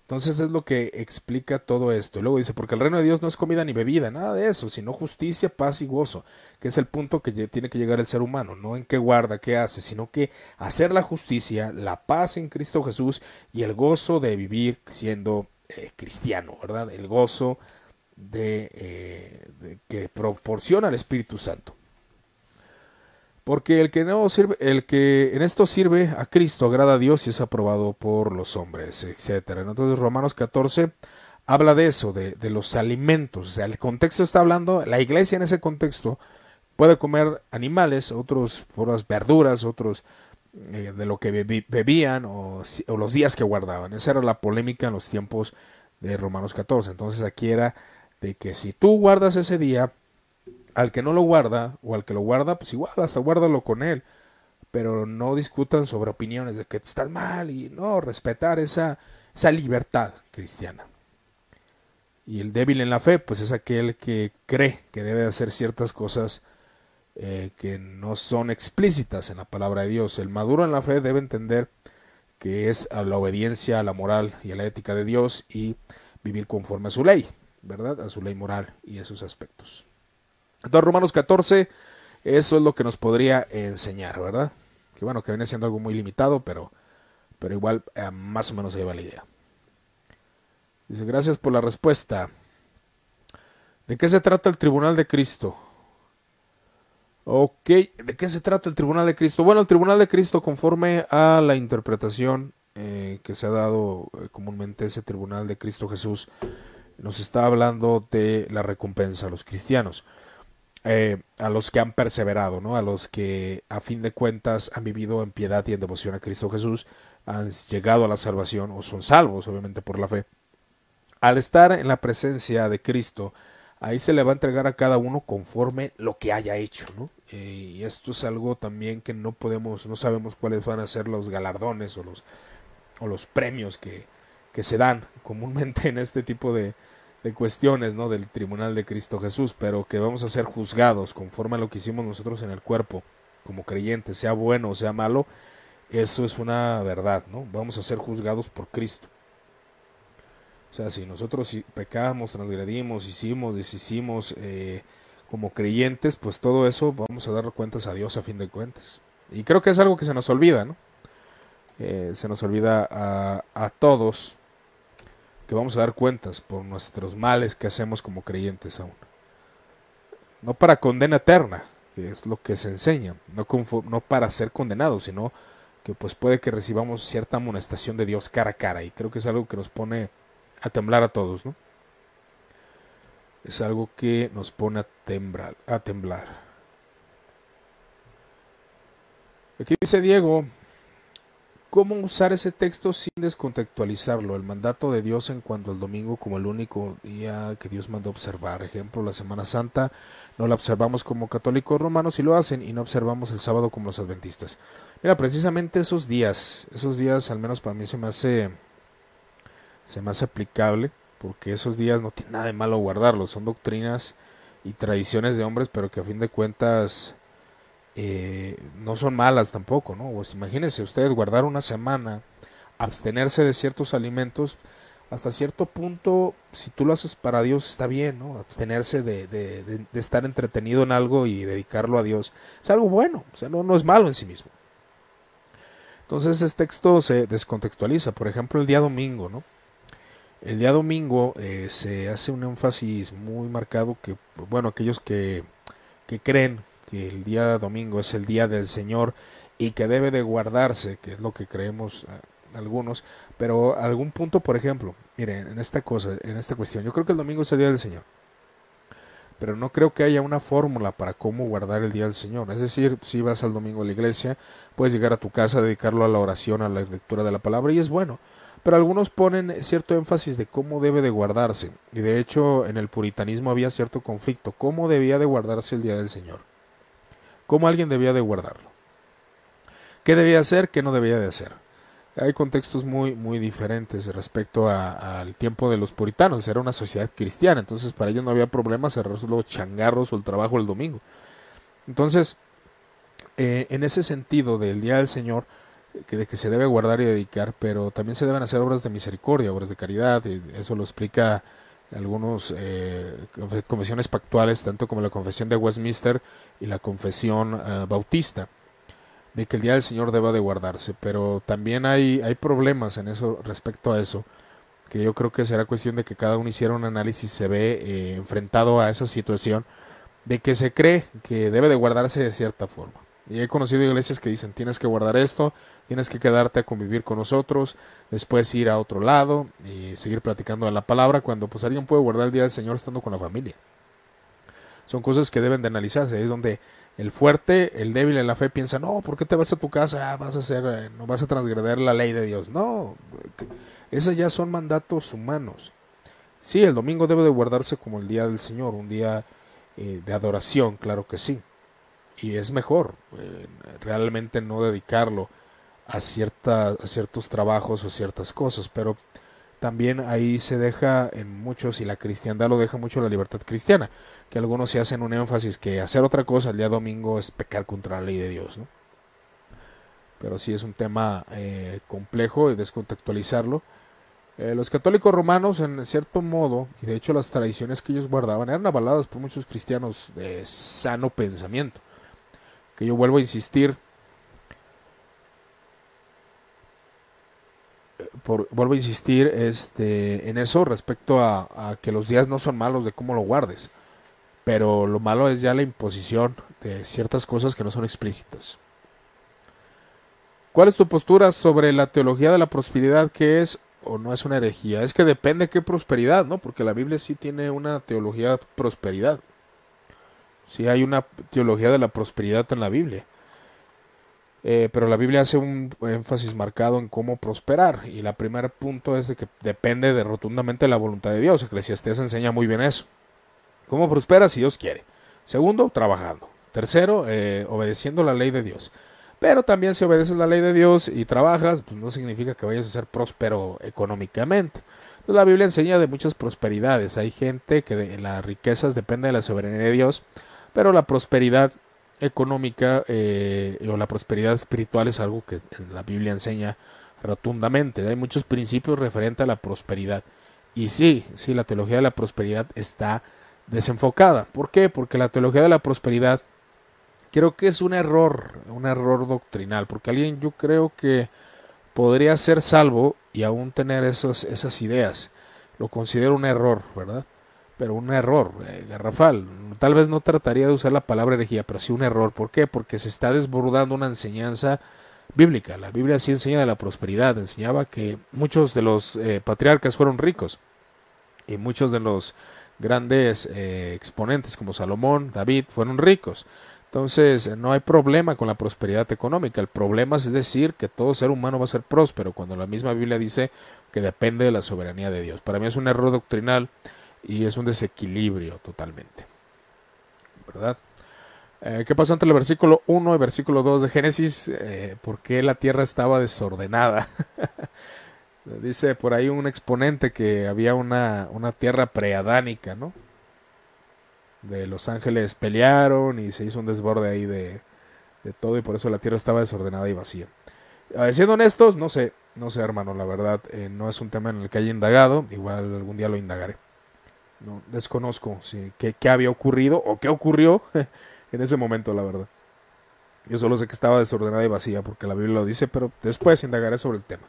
Entonces es lo que explica todo esto. Y luego dice, porque el reino de Dios no es comida ni bebida, nada de eso, sino justicia, paz y gozo, que es el punto que tiene que llegar el ser humano, no en qué guarda, qué hace, sino que hacer la justicia, la paz en Cristo Jesús y el gozo de vivir siendo eh, cristiano, ¿verdad? El gozo de, eh, de que proporciona el Espíritu Santo. Porque el que no sirve, el que en esto sirve a Cristo agrada a Dios y es aprobado por los hombres, etcétera. Entonces Romanos 14 habla de eso, de, los alimentos. O sea, el contexto está hablando, la iglesia en ese contexto puede comer animales, otros las verduras, otros eh, de lo que bebían o, o, los días que guardaban. Esa era la polémica en los tiempos de Romanos 14. Entonces aquí era de que si tú guardas ese día, al que no lo guarda o al que lo guarda, pues igual, hasta guárdalo con él. Pero no discutan sobre opiniones de que estás mal y no, respetar esa, esa libertad cristiana. Y el débil en la fe, pues es aquel que cree que debe hacer ciertas cosas eh, que no son explícitas en la palabra de Dios. El maduro en la fe debe entender que es a la obediencia a la moral y a la ética de Dios y vivir conforme a su ley, ¿verdad? A su ley moral y esos aspectos. Entonces, Romanos 14, eso es lo que nos podría enseñar, ¿verdad? Que bueno, que viene siendo algo muy limitado, pero, pero igual eh, más o menos se lleva la idea. Dice, gracias por la respuesta. ¿De qué se trata el tribunal de Cristo? Ok, ¿de qué se trata el Tribunal de Cristo? Bueno, el Tribunal de Cristo, conforme a la interpretación eh, que se ha dado eh, comúnmente ese Tribunal de Cristo Jesús, nos está hablando de la recompensa a los cristianos, eh, a los que han perseverado, ¿no? a los que a fin de cuentas han vivido en piedad y en devoción a Cristo Jesús, han llegado a la salvación o son salvos, obviamente, por la fe. Al estar en la presencia de Cristo, ahí se le va a entregar a cada uno conforme lo que haya hecho, ¿no? Eh, y esto es algo también que no podemos, no sabemos cuáles van a ser los galardones o los, o los premios que, que se dan comúnmente en este tipo de, de cuestiones, ¿no? Del tribunal de Cristo Jesús, pero que vamos a ser juzgados conforme a lo que hicimos nosotros en el cuerpo, como creyentes, sea bueno o sea malo, eso es una verdad, ¿no? Vamos a ser juzgados por Cristo. O sea, si nosotros pecamos, transgredimos, hicimos, deshicimos, eh, como creyentes, pues todo eso vamos a dar cuentas a Dios a fin de cuentas. Y creo que es algo que se nos olvida, ¿no? Eh, se nos olvida a, a todos que vamos a dar cuentas por nuestros males que hacemos como creyentes aún. No para condena eterna, que es lo que se enseña, no, no para ser condenados, sino que pues puede que recibamos cierta amonestación de Dios cara a cara y creo que es algo que nos pone a temblar a todos, ¿no? es algo que nos pone a temblar. A temblar. Aquí dice Diego, ¿cómo usar ese texto sin descontextualizarlo? El mandato de Dios en cuanto al domingo como el único día que Dios mandó observar. Ejemplo, la Semana Santa no la observamos como católicos romanos y lo hacen y no observamos el sábado como los adventistas. Mira, precisamente esos días, esos días al menos para mí se me hace se me hace aplicable porque esos días no tiene nada de malo guardarlos, son doctrinas y tradiciones de hombres, pero que a fin de cuentas eh, no son malas tampoco, ¿no? Pues imagínense ustedes guardar una semana, abstenerse de ciertos alimentos, hasta cierto punto, si tú lo haces para Dios, está bien, ¿no? Abstenerse de, de, estar entretenido en algo y dedicarlo a Dios. Es algo bueno, o sea, no, no es malo en sí mismo. Entonces, este texto se descontextualiza. Por ejemplo, el día domingo, ¿no? El día domingo eh, se hace un énfasis muy marcado que, bueno, aquellos que, que creen que el día domingo es el día del Señor y que debe de guardarse, que es lo que creemos eh, algunos, pero algún punto, por ejemplo, miren, en esta cosa, en esta cuestión, yo creo que el domingo es el día del Señor, pero no creo que haya una fórmula para cómo guardar el día del Señor. Es decir, si vas al domingo a la iglesia, puedes llegar a tu casa, dedicarlo a la oración, a la lectura de la palabra y es bueno pero algunos ponen cierto énfasis de cómo debe de guardarse. Y de hecho en el puritanismo había cierto conflicto. ¿Cómo debía de guardarse el día del Señor? ¿Cómo alguien debía de guardarlo? ¿Qué debía hacer? ¿Qué no debía de hacer? Hay contextos muy, muy diferentes respecto al tiempo de los puritanos. Era una sociedad cristiana, entonces para ellos no había problema cerrar los changarros o el trabajo el domingo. Entonces, eh, en ese sentido del Día del Señor, que, de que se debe guardar y dedicar, pero también se deben hacer obras de misericordia, obras de caridad, y eso lo explica algunos eh, confesiones pactuales, tanto como la confesión de Westminster y la confesión eh, bautista, de que el día del Señor deba de guardarse, pero también hay, hay problemas en eso respecto a eso, que yo creo que será cuestión de que cada uno hiciera un análisis, se ve eh, enfrentado a esa situación, de que se cree que debe de guardarse de cierta forma. Y he conocido iglesias que dicen, tienes que guardar esto, tienes que quedarte a convivir con nosotros, después ir a otro lado y seguir platicando de la palabra, cuando pues alguien puede guardar el día del Señor estando con la familia. Son cosas que deben de analizarse, es donde el fuerte, el débil en la fe piensa, no, ¿por qué te vas a tu casa? Ah, vas a hacer, eh, no vas a transgredir la ley de Dios. No, esos ya son mandatos humanos. Sí, el domingo debe de guardarse como el día del Señor, un día eh, de adoración, claro que sí y es mejor eh, realmente no dedicarlo a, a ciertos trabajos o ciertas cosas, pero también ahí se deja en muchos, y la cristiandad lo deja mucho la libertad cristiana, que algunos se hacen un énfasis que hacer otra cosa el día domingo es pecar contra la ley de Dios, ¿no? Pero sí es un tema eh, complejo y descontextualizarlo. Eh, los católicos romanos, en cierto modo, y de hecho las tradiciones que ellos guardaban, eran avaladas por muchos cristianos de sano pensamiento que yo vuelvo a insistir, por, vuelvo a insistir este, en eso respecto a, que los días no son malos de cómo lo guardes, pero lo malo es ya la imposición de ciertas cosas que no son explícitas. ¿Cuál es tu postura sobre la teología de la prosperidad? ¿Qué es o no es una herejía? Es que depende qué prosperidad, ¿no? Porque la Biblia sí tiene una teología de prosperidad. Sí hay una teología de la prosperidad en la Biblia. Eh, pero la Biblia hace un énfasis marcado en cómo prosperar. Y el primer punto es de que depende de rotundamente de la voluntad de Dios. Eclesiastés enseña muy bien eso. ¿Cómo prospera si Dios quiere? Segundo, trabajando. Tercero, eh, obedeciendo la ley de Dios. Pero también si obedeces la ley de Dios y trabajas, pues no significa que vayas a ser próspero económicamente. La Biblia enseña de muchas prosperidades. Hay gente que de las riquezas depende de la soberanía de Dios, pero la prosperidad económica eh, o la prosperidad espiritual es algo que la Biblia enseña rotundamente. Hay muchos principios referentes a la prosperidad. Y sí, sí, la teología de la prosperidad está desenfocada. ¿Por qué? Porque la teología de la prosperidad creo que es un error, un error doctrinal, porque alguien yo creo que podría ser salvo y aún tener esos, esas ideas. Lo considero un error, ¿verdad? Pero un error eh, garrafal. Tal vez no trataría de usar la palabra herejía, pero sí un error. ¿Por qué? Porque se está desbordando una enseñanza bíblica. La Biblia sí enseña de la prosperidad, enseñaba que muchos de los eh, patriarcas fueron ricos y muchos de los grandes eh, exponentes como Salomón, David, fueron ricos. Entonces, no hay problema con la prosperidad económica. El problema es decir que todo ser humano va a ser próspero, cuando la misma Biblia dice que depende de la soberanía de Dios. Para mí es un error doctrinal y es un desequilibrio totalmente. ¿Verdad? Eh, ¿Qué pasó entre el versículo 1 y versículo 2 de Génesis? Eh, ¿Por qué la tierra estaba desordenada? Dice por ahí un exponente que había una, una tierra preadánica, ¿no? De los ángeles pelearon y se hizo un desborde ahí de, de todo y por eso la tierra estaba desordenada y vacía. Eh, siendo honestos, no sé, no sé hermano, la verdad, eh, no es un tema en el que haya indagado, igual algún día lo indagaré. No, desconozco qué, qué había ocurrido o qué ocurrió en ese momento, la verdad. Yo solo sé que estaba desordenada y vacía porque la Biblia lo dice, pero después indagaré sobre el tema.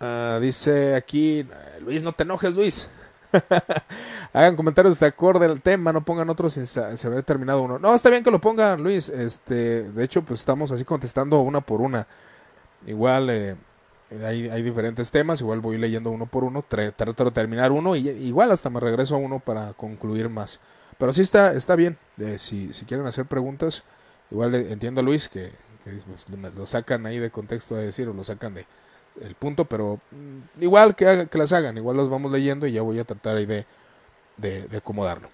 Ah, dice aquí, Luis, no te enojes, Luis. Hagan comentarios de acorde al tema, no pongan otros sin haber terminado uno. No, está bien que lo pongan, Luis. Este, de hecho, pues estamos así contestando una por una. Igual, eh, hay, hay, diferentes temas, igual voy leyendo uno por uno, trato de terminar uno y igual hasta me regreso a uno para concluir más. Pero sí está, está bien, eh, si, si, quieren hacer preguntas, igual entiendo a Luis que, que pues, lo sacan ahí de contexto de decir o lo sacan de el punto, pero mm, igual que, que las hagan, igual los vamos leyendo y ya voy a tratar ahí de, de, de acomodarlo.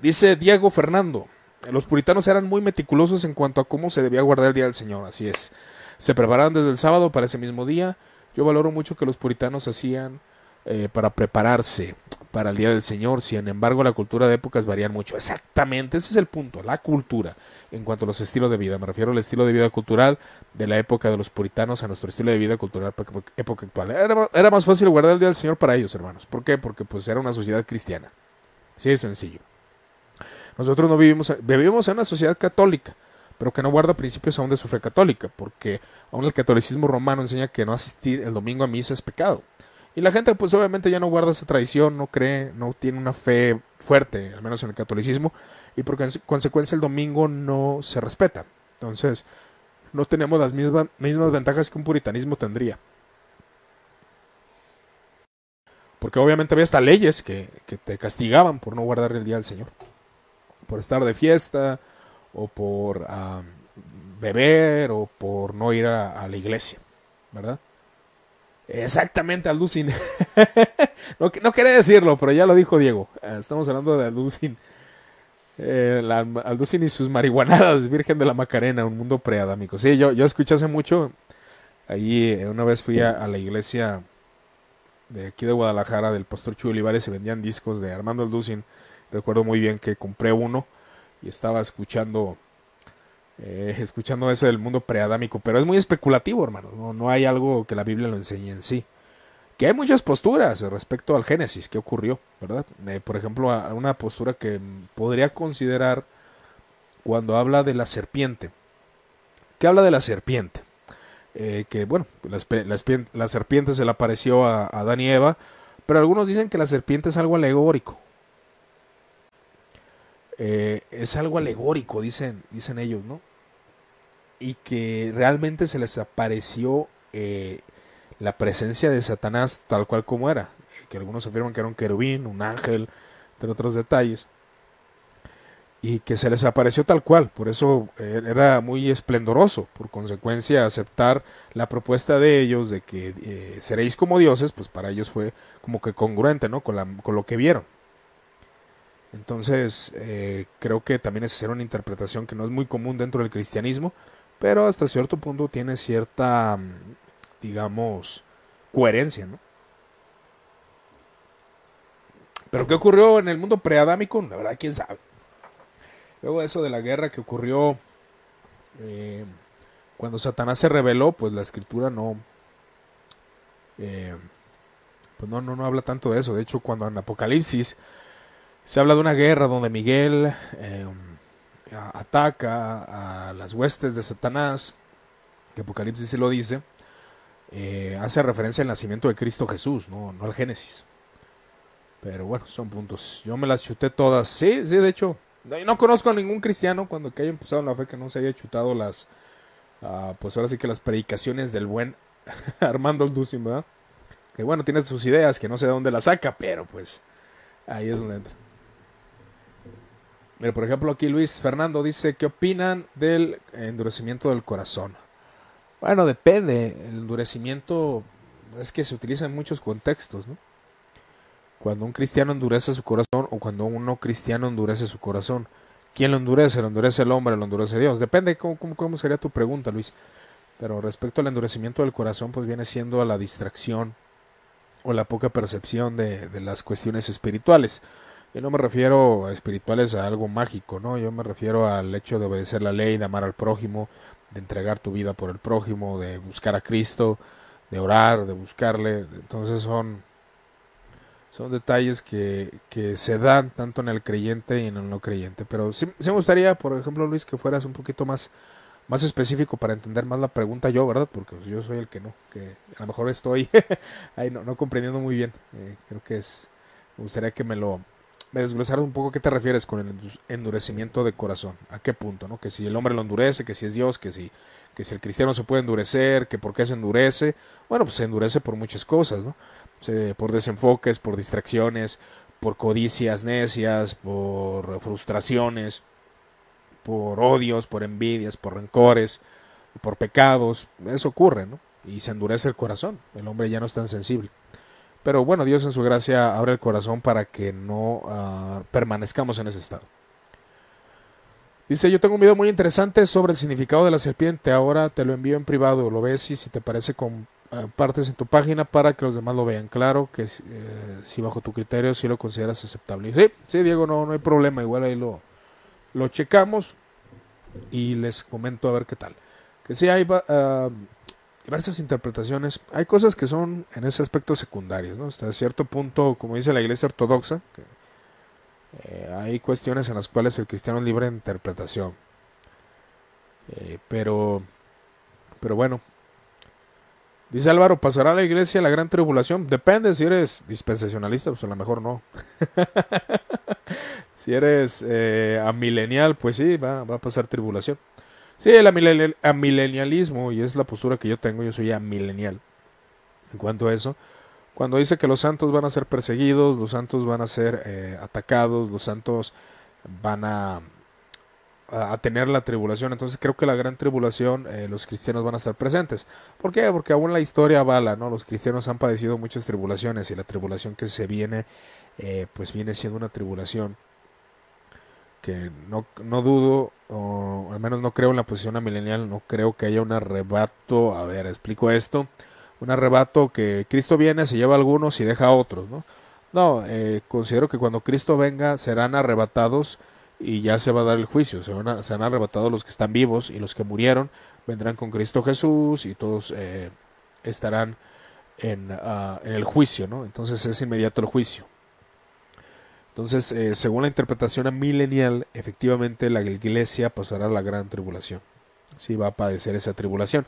Dice Diego Fernando, los puritanos eran muy meticulosos en cuanto a cómo se debía guardar el día del Señor, así es se preparaban desde el sábado para ese mismo día. Yo valoro mucho que los puritanos hacían eh, para prepararse para el día del Señor. Sin embargo, la cultura de épocas varían mucho. Exactamente, ese es el punto, la cultura en cuanto a los estilos de vida. Me refiero al estilo de vida cultural de la época de los puritanos a nuestro estilo de vida cultural época actual. Era, era más fácil guardar el día del Señor para ellos, hermanos. ¿Por qué? Porque pues era una sociedad cristiana. Así de sencillo. Nosotros no vivimos, vivimos en una sociedad católica pero que no guarda principios aún de su fe católica, porque aún el catolicismo romano enseña que no asistir el domingo a misa es pecado. Y la gente pues obviamente ya no guarda esa tradición, no cree, no tiene una fe fuerte, al menos en el catolicismo, y por consecuencia el domingo no se respeta. Entonces, no tenemos las mismas, mismas ventajas que un puritanismo tendría. Porque obviamente había hasta leyes que, que te castigaban por no guardar el día del Señor. Por estar de fiesta, o por beber o por no ir a, la iglesia, ¿verdad? Exactamente, Alducin. no, no quería decirlo, pero ya lo dijo Diego. Estamos hablando de Alducin. Eh, Alducin y sus marihuanadas, Virgen de la Macarena, un mundo preadámico. Sí, yo, yo escuché hace mucho. Ahí eh, una vez fui a, la iglesia de aquí de Guadalajara del Pastor Chuy Olivares se vendían discos de Armando Alducin. Recuerdo muy bien que compré uno y estaba escuchando eh, escuchando eso del mundo preadámico, pero es muy especulativo, hermano. No, no hay algo que la Biblia lo enseñe en sí. Que hay muchas posturas respecto al Génesis, que ocurrió, ¿verdad? Eh, por ejemplo, una postura que podría considerar cuando habla de la serpiente. ¿Qué habla de la serpiente? Eh, que bueno, la, la, serpiente se le apareció a Adán y Eva Pero algunos dicen que la serpiente es algo alegórico. Eh, es algo alegórico, dicen, dicen ellos, ¿no? Y que realmente se les apareció eh, la presencia de Satanás tal cual como era. Que algunos afirman que era un querubín, un ángel, entre otros detalles y que se les apareció tal cual, por eso eh, era muy esplendoroso, por consecuencia aceptar la propuesta de ellos de que seréis como dioses, pues para ellos fue como que congruente ¿no? con lo que vieron. Entonces eh, creo que también es hacer una interpretación que no es muy común dentro del cristianismo, pero hasta cierto punto tiene cierta, mm, digamos, coherencia, ¿no? Pero ¿qué ocurrió en el mundo preadámico? La verdad, quién sabe. Luego eso de la guerra que ocurrió eh, cuando Satanás se rebeló, pues la escritura no, eh, pues no, no, no habla tanto de eso. De hecho, cuando en Apocalipsis se habla de una guerra donde Miguel eh, ataca a las huestes de Satanás, que Apocalipsis se lo dice, hace referencia al nacimiento de Cristo Jesús, no, no al Génesis. Pero bueno, son puntos. Yo me las chuté todas. Sí, sí, de hecho, no conozco a ningún cristiano cuando que haya empezado en la fe que no se haya chutado las, uh, pues ahora sí que las predicaciones del buen Armando Ducin, ¿verdad? Que bueno, tiene sus ideas, que no sé de dónde las saca, pero pues ahí es donde entra. Mira, por ejemplo, aquí Luis Fernando dice, ¿qué opinan del endurecimiento del corazón? Bueno, depende. El endurecimiento es que se utiliza en muchos contextos, ¿no? Cuando un cristiano endurece su corazón o cuando un no cristiano endurece su corazón. ¿Quién lo endurece? ¿Lo endurece el hombre? ¿Lo endurece Dios? Depende cómo, cómo, sería tu pregunta, Luis. Pero respecto al endurecimiento del corazón, pues viene siendo a la distracción o la poca percepción de, de las cuestiones espirituales. Yo no me refiero a espirituales a algo mágico, ¿no? Yo me refiero al hecho de obedecer la ley, de amar al prójimo, de entregar tu vida por el prójimo, de buscar a Cristo, de orar, de buscarle. Entonces son son detalles que, que, se dan tanto en el creyente y en el no creyente. Pero sí, me gustaría, por ejemplo, Luis, que fueras un poquito más, más específico para entender más la pregunta yo, ¿verdad? Porque pues, yo soy el que no, que a lo mejor estoy ahí no, no comprendiendo muy bien. Eh, creo que es, me gustaría que me lo me desglosaras un poco qué te refieres con el endurecimiento de corazón, a qué punto, ¿no? Que si el hombre lo endurece, que si es Dios, que si, que si el cristiano se puede endurecer, que por qué se endurece, bueno, pues se endurece por muchas cosas, ¿no? por desenfoques, por distracciones, por codicias necias, por frustraciones, por odios, por envidias, por rencores, por pecados. Eso ocurre, ¿no? Y se endurece el corazón. El hombre ya no es tan sensible. Pero bueno, Dios en su gracia abre el corazón para que no uh, permanezcamos en ese estado. Dice, yo tengo un video muy interesante sobre el significado de la serpiente. Ahora te lo envío en privado. Lo ves y si te parece con eh, en tu página para que los demás lo vean. Claro que eh, si bajo tu criterio si lo consideras aceptable. Sí, sí, Diego, no, no hay problema. Igual ahí lo, lo checamos y les comento a ver qué tal. Que sí hay uh, diversas interpretaciones. Hay cosas que son en ese aspecto secundarios, ¿no? Hasta cierto punto, como dice la iglesia ortodoxa, eh, hay cuestiones en las cuales el cristiano es libre de interpretación. pero, pero bueno, Dice Álvaro, ¿pasará la iglesia la gran tribulación? Depende, si eres dispensacionalista, pues a lo mejor no. si eres eh, amilenial, pues sí, va, a pasar tribulación. Sí, el amilenialismo, y es la postura que yo tengo, yo soy amilenial. En cuanto a eso, cuando dice que los santos van a ser perseguidos, los santos van a ser eh, atacados, los santos van a a, tener la tribulación. Entonces creo que la gran tribulación eh, los cristianos van a estar presentes. ¿Por qué? Porque aún la historia bala, ¿no? Los cristianos han padecido muchas tribulaciones y la tribulación que se viene, eh, pues viene siendo una tribulación que no, no dudo, o al menos no creo en la posición milenial, no creo que haya un arrebato, a ver, explico esto, un arrebato que Cristo viene, se lleva a algunos y deja a otros, ¿no? No, eh, considero que cuando Cristo venga serán arrebatados y ya se va a dar el juicio. Se, van se han arrebatado los que están vivos y los que murieron vendrán con Cristo Jesús y todos eh, estarán en, ah, en, el juicio, ¿no? Entonces es inmediato el juicio. Entonces, eh, según la interpretación milenial, efectivamente la iglesia pasará la gran tribulación. Sí, va a padecer esa tribulación.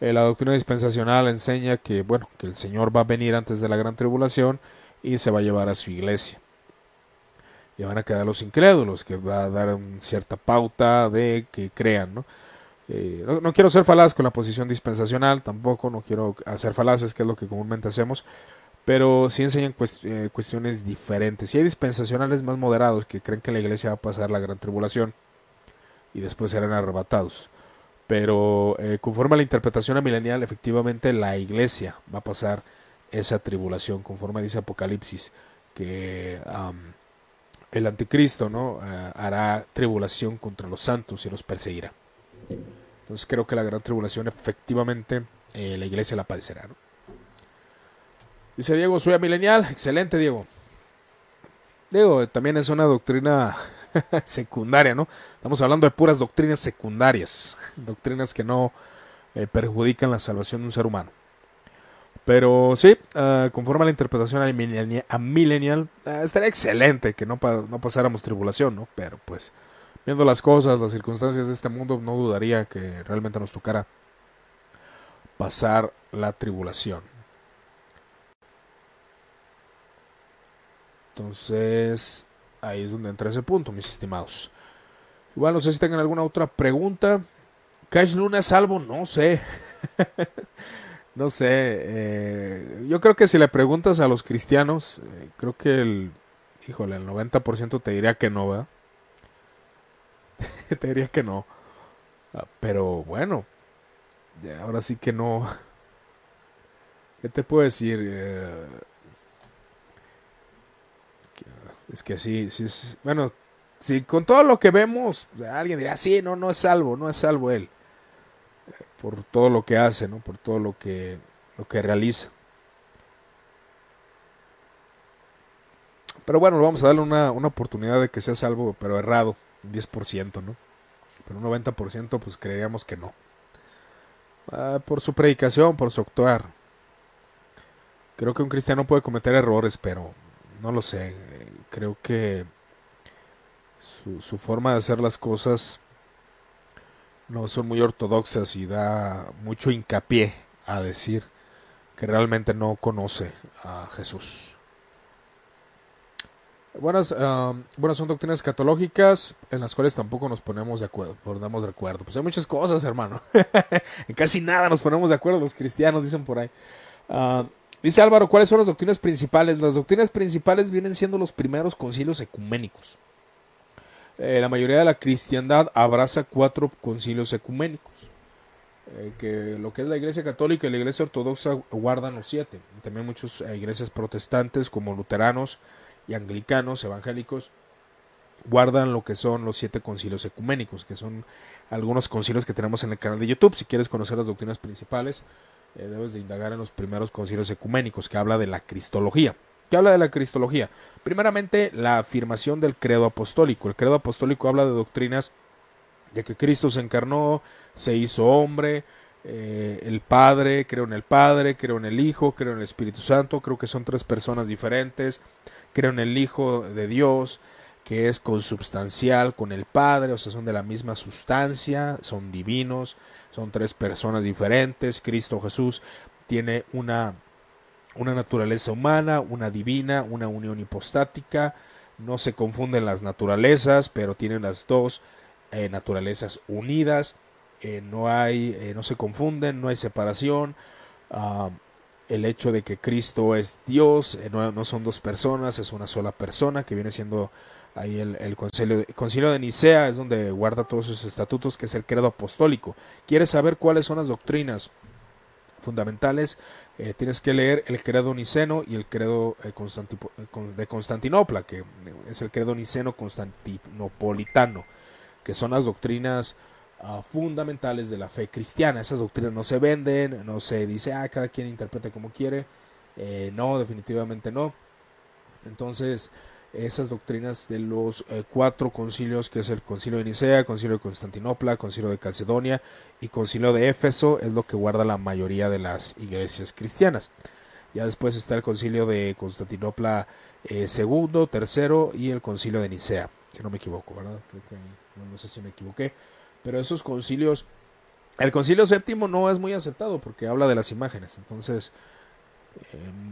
Eh, la doctrina dispensacional enseña que, bueno, que el Señor va a venir antes de la gran tribulación y se va a llevar a su iglesia. Y van a quedar los incrédulos, que va a dar cierta pauta de que crean, eh, ¿no? no, quiero ser falaz con la posición dispensacional, tampoco, no quiero hacer falaces, que es lo que comúnmente hacemos, pero sí enseñan eh, cuestiones diferentes. Y hay dispensacionales más moderados que creen que la iglesia va a pasar la gran tribulación y después serán arrebatados. Pero eh, conforme a la interpretación milenial, efectivamente la iglesia va a pasar esa tribulación, conforme dice Apocalipsis, que el anticristo ¿no? Eh, hará tribulación contra los santos y los perseguirá. Entonces creo que la gran tribulación efectivamente la iglesia la padecerá. ¿no? Dice Diego, soy milenial. Excelente, Diego. Diego, también es una doctrina secundaria, ¿no? Estamos hablando de puras doctrinas secundarias, doctrinas que no eh, perjudican la salvación de un ser humano. Pero sí, uh, conforme a la interpretación a millennial, uh, estaría excelente que no, no pasáramos tribulación, ¿no? Pero pues, viendo las cosas, las circunstancias de este mundo, no dudaría que realmente nos tocara pasar la tribulación. Entonces, ahí es donde entra ese punto, mis estimados. Igual no sé si tengan alguna otra pregunta. ¿Cash Luna es salvo? No sé. no sé. Eh, yo creo que si le preguntas a los cristianos, eh, creo que el, híjole, el 90% te diría que no, ¿verdad? te diría que no. Ah, pero bueno, ahora sí que no. ¿Qué te puedo decir? Eh, es que sí, sí, es, bueno, si con todo lo que vemos, alguien dirá, sí, no, no es salvo, no es salvo él. Por todo lo que hace, ¿no? Por todo lo que, lo que realiza. Pero bueno, vamos a darle una, una oportunidad de que sea salvo, pero errado, un 10%, ¿no? Pero un 90% pues creeríamos que no. Ah, por su predicación, por su actuar. Creo que un cristiano puede cometer errores, pero no lo sé creo que su, forma de hacer las cosas no son muy ortodoxas y da mucho hincapié a decir que realmente no conoce a Jesús. Buenas, buenas son doctrinas catológicas en las cuales tampoco nos ponemos de acuerdo, ponemos de acuerdo. Pues hay muchas cosas, hermano. en casi nada nos ponemos de acuerdo los cristianos, dicen por ahí. Ah, Dice Álvaro, ¿cuáles son las doctrinas principales? Las doctrinas principales vienen siendo los primeros concilios ecuménicos. Eh, la mayoría de la cristiandad abraza cuatro concilios ecuménicos. Eh, que lo que es la iglesia católica y la iglesia ortodoxa guardan los siete. También muchas eh, iglesias protestantes como luteranos y anglicanos, evangélicos, guardan lo que son los siete concilios ecuménicos, que son algunos concilios que tenemos en el canal de YouTube. Si quieres conocer las doctrinas principales, eh, debes de indagar en los primeros concilios ecuménicos, que habla de la cristología. ¿Qué habla de la cristología? Primeramente, la afirmación del credo apostólico. El credo apostólico habla de doctrinas de que Cristo se encarnó, se hizo hombre, eh, el Padre, creo en el Padre, creo en el Hijo, creo en el Espíritu Santo, creo que son tres personas diferentes, creo en el Hijo de Dios, que es consubstancial con el Padre, o sea, son de la misma sustancia, son divinos, son tres personas diferentes. Cristo Jesús tiene una, una naturaleza humana, una divina, una unión hipostática. No se confunden las naturalezas, pero tienen las dos eh, naturalezas unidas. Eh, no hay, eh, no se confunden, no hay separación. Ah, el hecho de que Cristo es Dios, no, no, son dos personas, es una sola persona que viene siendo Ahí el, concilio, de, concilio de Nicea es donde guarda todos sus estatutos, que es el credo apostólico. ¿Quieres saber cuáles son las doctrinas fundamentales? Eh, tienes que leer el credo niceno y el credo eh, eh, de Constantinopla, que es el credo niceno constantinopolitano, que son las doctrinas ah, fundamentales de la fe cristiana. Esas doctrinas no se venden, no se dice, ah, cada quien interprete como quiere. no, definitivamente no. Entonces, esas doctrinas de los eh, cuatro concilios, que es el concilio de Nicea, concilio de Constantinopla, concilio de Calcedonia y concilio de Éfeso, es lo que guarda la mayoría de las iglesias cristianas. Ya después está el concilio de Constantinopla eh, segundo, tercero y el concilio de Nicea, que no me equivoco, ¿verdad? Creo que no, sé si me equivoqué, pero esos concilios, el concilio séptimo no es muy aceptado porque habla de las imágenes, entonces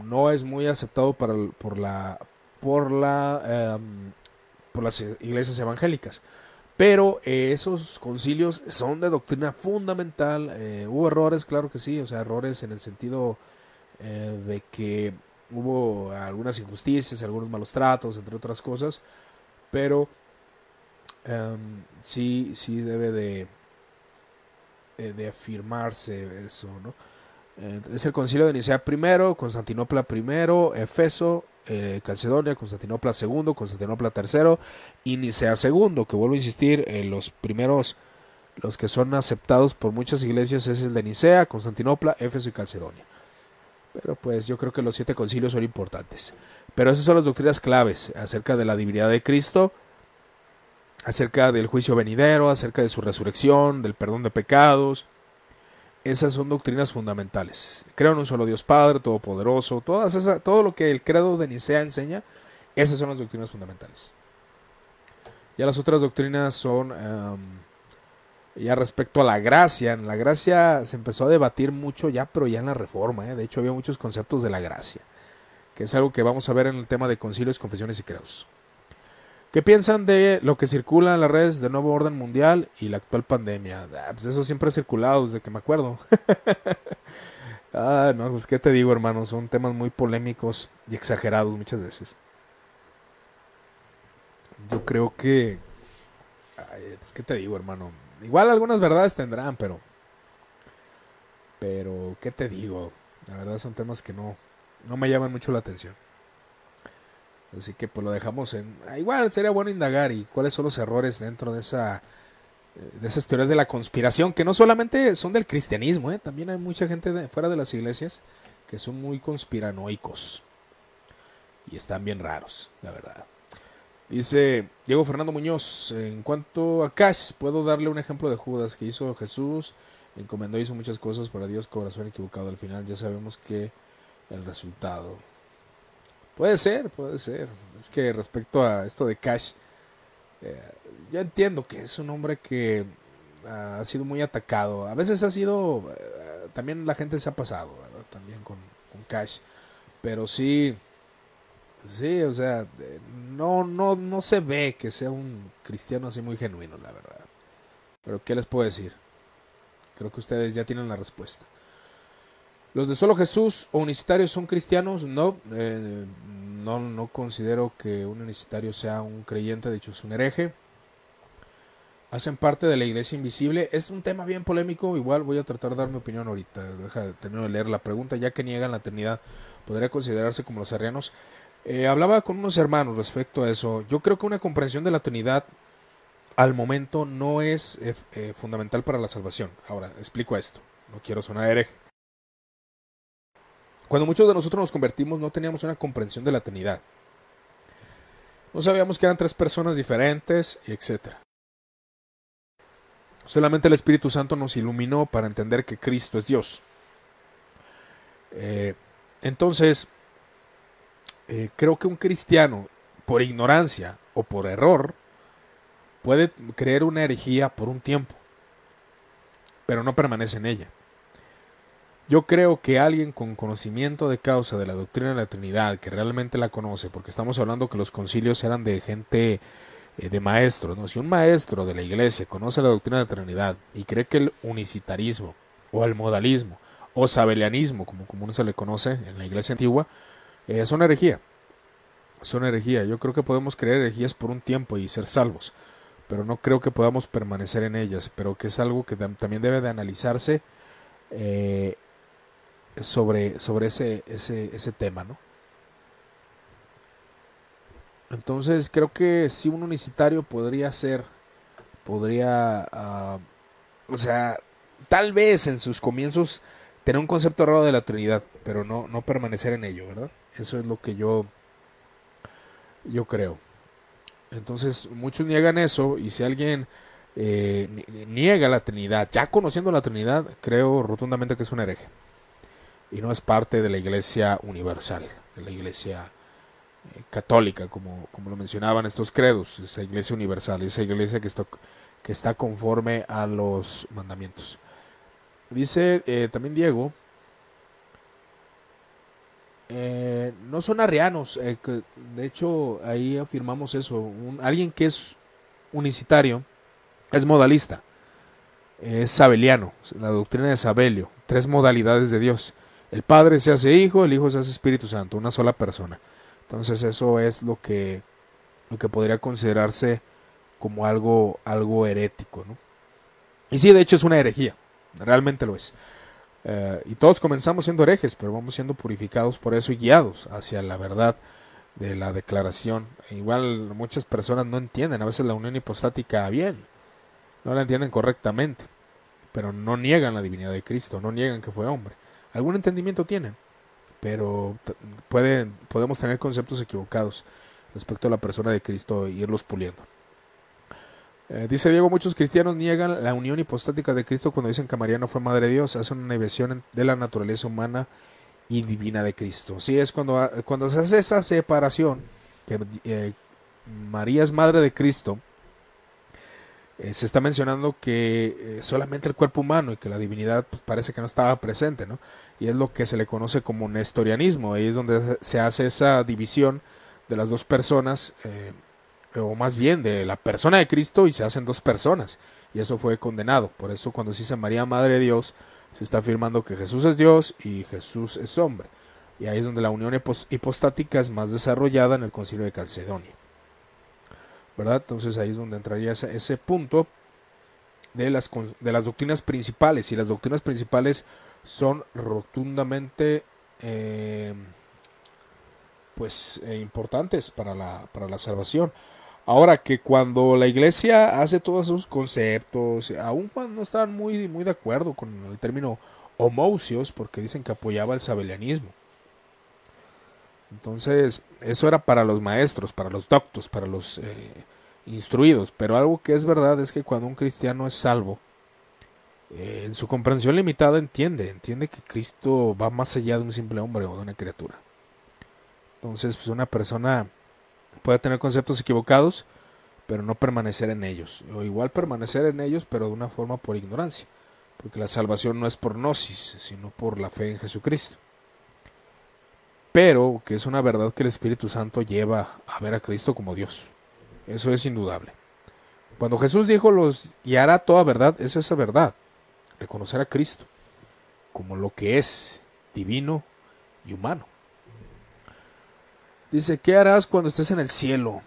no es muy aceptado para, por la por la em, por las iglesias evangélicas. Pero eh, esos concilios son de doctrina fundamental. Eh, hubo errores, claro que sí, o sea, errores en el sentido eh, de que hubo algunas injusticias, algunos malos tratos, entre otras cosas. Pero em, sí, sí debe de, de afirmarse eso, ¿no? Es el concilio de Nicea primero, Constantinopla primero, Efeso, eh, Calcedonia, Constantinopla segundo, Constantinopla tercero y Nicea segundo, que vuelvo a insistir, en los primeros, los que son aceptados por muchas iglesias es el de Nicea, Constantinopla, Éfeso y Calcedonia. Pero pues yo creo que los siete concilios son importantes. Pero esas son las doctrinas claves acerca de la divinidad de Cristo, acerca del juicio venidero, acerca de su resurrección, del perdón de pecados, esas son doctrinas fundamentales. Creo en un solo Dios Padre, Todopoderoso, todas esas, todo lo que el credo de Nicea enseña, esas son las doctrinas fundamentales. Ya las otras doctrinas son, em, ya respecto a la gracia, la gracia se empezó a debatir mucho ya, pero ya en la reforma, ¿eh? de hecho había muchos conceptos de la gracia, que es algo que vamos a ver en el tema de concilios, confesiones y credos. ¿Qué piensan de lo que circula en las redes de nuevo orden mundial y la actual pandemia? Ah, pues eso siempre ha circulado desde que me acuerdo. ah, no, pues qué te digo, hermano, son temas muy polémicos y exagerados muchas veces. Yo creo que... pues qué te digo, hermano. Igual algunas verdades tendrán, pero... Pero, ¿qué te digo? La verdad son temas que no, no me llaman mucho la atención. Así que pues lo dejamos en... Ah, igual sería bueno indagar y cuáles son los errores dentro de esa eh, de esas teorías de la conspiración, que no solamente son del cristianismo, ¿eh? también hay mucha gente de, fuera de las iglesias que son muy conspiranoicos y están bien raros, la verdad. Dice Diego Fernando Muñoz, en cuanto a Cash, puedo darle un ejemplo de Judas que hizo Jesús, encomendó, hizo muchas cosas para Dios, corazón equivocado al final, ya sabemos que el resultado. Puede ser, puede ser. Es que respecto a esto de Cash, eh, yo entiendo que es un hombre que ha sido muy atacado. A veces ha sido, eh, también la gente se ha pasado, también con, Cash. Pero sí, sí, o sea, no, no, no se ve que sea un cristiano así muy genuino, la verdad. Pero ¿qué les puedo decir? Creo que ustedes ya tienen la respuesta. Los de solo Jesús o unicitarios son cristianos, no, eh, no, no considero que un unicitario sea un creyente, de hecho es un hereje. Hacen parte de la iglesia invisible. Es un tema bien polémico, igual voy a tratar de dar mi opinión ahorita. Deja de terminar de leer la pregunta, ya que niegan la eternidad, ¿podría considerarse como los arrianos? Eh, hablaba con unos hermanos respecto a eso. Yo creo que una comprensión de la Trinidad al momento no es eh, fundamental para la salvación. Ahora, explico esto. No quiero sonar hereje. Cuando muchos de nosotros nos convertimos no teníamos una comprensión de la Trinidad. No sabíamos que eran tres personas diferentes, etc. Solamente el Espíritu Santo nos iluminó para entender que Cristo es Dios. Eh, entonces, eh, creo que un cristiano, por ignorancia o por error, puede creer una herejía por un tiempo, pero no permanece en ella. Yo creo que alguien con conocimiento de causa de la doctrina de la Trinidad, que realmente la conoce, porque estamos hablando que los concilios eran de gente, eh, de maestros, ¿no? Si un maestro de la iglesia conoce la doctrina de la Trinidad y cree que el unicitarismo, o el modalismo, o sabelianismo, como común se le conoce en la iglesia antigua, eh, es una herejía. Son herejía. Yo creo que podemos creer herejías por un tiempo y ser salvos, pero no creo que podamos permanecer en ellas, pero que es algo que también debe de analizarse eh, sobre, sobre ese, ese, ese tema, ¿no? Entonces creo que si un unicitario podría ser, podría, ah, o sea, tal vez en sus comienzos tener un concepto errado de la Trinidad, pero no, no permanecer en ello, ¿verdad? Eso es lo que yo, yo creo. Entonces muchos niegan eso y si alguien eh, niega la Trinidad, ya conociendo la Trinidad, creo rotundamente que es un hereje y no es parte de la iglesia universal, de la iglesia eh, católica, como, como lo mencionaban estos credos, esa iglesia universal, esa iglesia que está, que está conforme a los mandamientos. Dice eh, también Diego, eh, no son arrianos. De hecho, ahí afirmamos eso. alguien que es unicitario es modalista. Es sabeliano. La doctrina de Sabelio. Tres modalidades de Dios. El Padre se hace Hijo, el Hijo se hace Espíritu Santo. Una sola persona. Entonces eso es lo que, lo que podría considerarse como algo, algo herético. ¿no? Y sí, de hecho es una herejía. Realmente lo es. Eh, y todos comenzamos siendo herejes, pero vamos siendo purificados por eso y guiados hacia la verdad de la declaración. Igual muchas personas no entienden a veces la unión hipostática bien, no la entienden correctamente, pero no niegan la divinidad de Cristo, no niegan que fue hombre. Algún entendimiento tienen, pero pueden, podemos tener conceptos equivocados respecto a la persona de Cristo e irlos puliendo. Eh, dice Diego, muchos cristianos niegan la unión hipostática de Cristo cuando dicen que María no fue madre de Dios, hacen una negación de la naturaleza humana y divina de Cristo. Sí, es cuando, ah, cuando se hace esa separación, que eh, María es madre de Cristo, eh, se está mencionando que solamente el cuerpo humano y que la divinidad pues, parece que no estaba presente, ¿no? Y es lo que se le conoce como nestorianismo, ahí es donde se hace esa división de las dos personas o más bien de la persona de Cristo y se hacen dos personas. Y eso fue condenado. Por eso cuando se dice María Madre de Dios, se está afirmando que Jesús es Dios y Jesús es hombre. Y ahí es donde la unión hipostática es más desarrollada en el concilio de Calcedonia. ¿Verdad? Entonces ahí es donde entraría ese, punto de las, doctrinas principales. Y las doctrinas principales son rotundamente eh, pues, eh, importantes para la, salvación. Ahora que cuando la iglesia hace todos esos conceptos, aun cuando no estaban muy, muy de acuerdo con el término homousios, porque dicen que apoyaba el sabelianismo. Entonces, eso era para los maestros, para los doctos, para los eh, instruidos. Pero algo que es verdad es que cuando un cristiano es salvo, eh, en su comprensión limitada entiende, entiende que Cristo va más allá de un simple hombre o de una criatura. Entonces, pues una persona puede tener conceptos equivocados, pero no permanecer en ellos. O igual permanecer en ellos, pero de una forma por ignorancia. Porque la salvación no es por gnosis, sino por la fe en Jesucristo. Pero que es una verdad que el Espíritu Santo lleva a ver a Cristo como Dios. Eso es indudable. Cuando Jesús dijo los hará toda verdad, es esa verdad. Reconocer a Cristo como lo que es, divino y humano. Dice, ¿qué harás cuando estés en el cielo?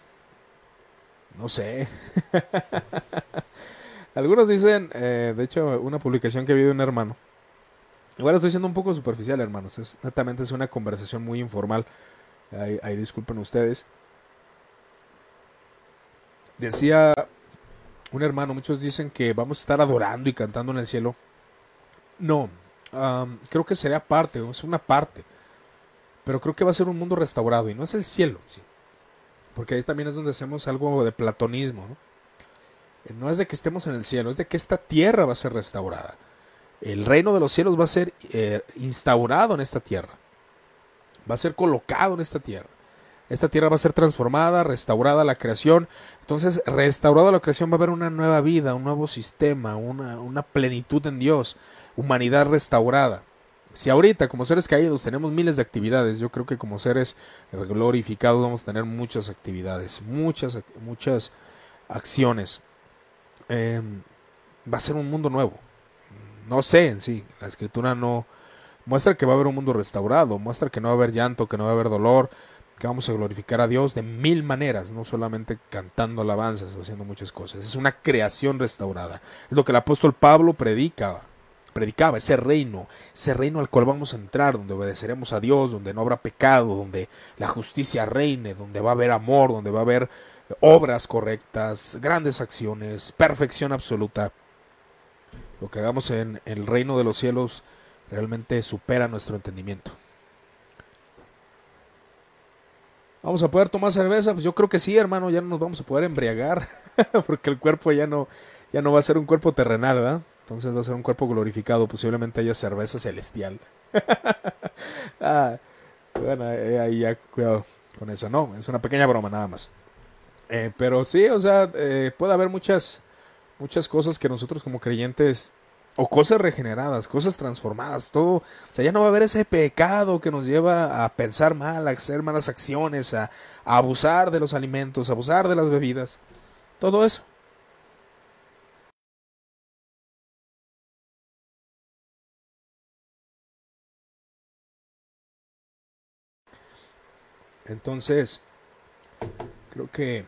No sé. Algunos dicen, eh, de hecho, una publicación que vi de un hermano. Igual estoy siendo un poco superficial, hermanos. Es, netamente es una conversación muy informal. Ahí, disculpen ustedes. Decía un hermano, muchos dicen que vamos a estar adorando y cantando en el cielo. No, creo que sería parte, es una parte pero creo que va a ser un mundo restaurado y no es el cielo, sí. Porque ahí también es donde hacemos algo de platonismo, ¿no? No es de que estemos en el cielo, es de que esta tierra va a ser restaurada. El reino de los cielos va a ser eh, instaurado en esta tierra. Va a ser colocado en esta tierra. Esta tierra va a ser transformada, restaurada la creación. Entonces, restaurada la creación va a haber una nueva vida, un nuevo sistema, una, plenitud en Dios, humanidad restaurada. Si ahorita como seres caídos tenemos miles de actividades, yo creo que como seres glorificados vamos a tener muchas actividades, muchas, muchas acciones. Em, va a ser un mundo nuevo. No sé en sí, la escritura no muestra que va a haber un mundo restaurado, muestra que no va a haber llanto, que no va a haber dolor, que vamos a glorificar a Dios de mil maneras, no solamente cantando alabanzas o haciendo muchas cosas. Es una creación restaurada. Es lo que el apóstol Pablo predica predicaba, ese reino, ese reino al cual vamos a entrar, donde obedeceremos a Dios, donde no habrá pecado, donde la justicia reine, donde va a haber amor, donde va a haber obras correctas, grandes acciones, perfección absoluta. Lo que hagamos en el reino de los cielos realmente supera nuestro entendimiento. ¿Vamos a poder tomar cerveza? Pues yo creo que sí, hermano, ya no nos vamos a poder embriagar, porque el cuerpo ya no, ya no va a ser un cuerpo terrenal, ¿verdad? Entonces va a ser un cuerpo glorificado, posiblemente haya cerveza celestial. ah, bueno, eh, ahí ya cuidado con eso, no, es una pequeña broma nada más. Eh, pero sí, o sea, eh, puede haber muchas, muchas cosas que nosotros como creyentes o cosas regeneradas, cosas transformadas, todo. O sea, ya no va a haber ese pecado que nos lleva a pensar mal, a hacer malas acciones, a, abusar de los alimentos, a abusar de las bebidas. Todo eso. Entonces, creo que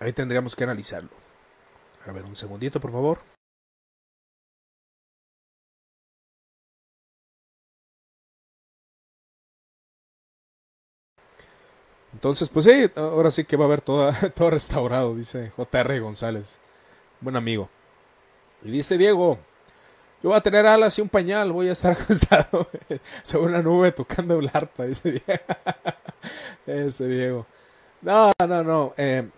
ahí tendríamos que analizarlo. A ver, un segundito, por favor. Entonces, pues sí, ahora sí que va a haber todo, todo restaurado, dice JR González, buen amigo. Y dice Diego, yo voy a tener alas y un pañal, voy a estar acostado sobre una nube tocando el arpa, dice Diego. Ese Diego. No, no, no. Eh,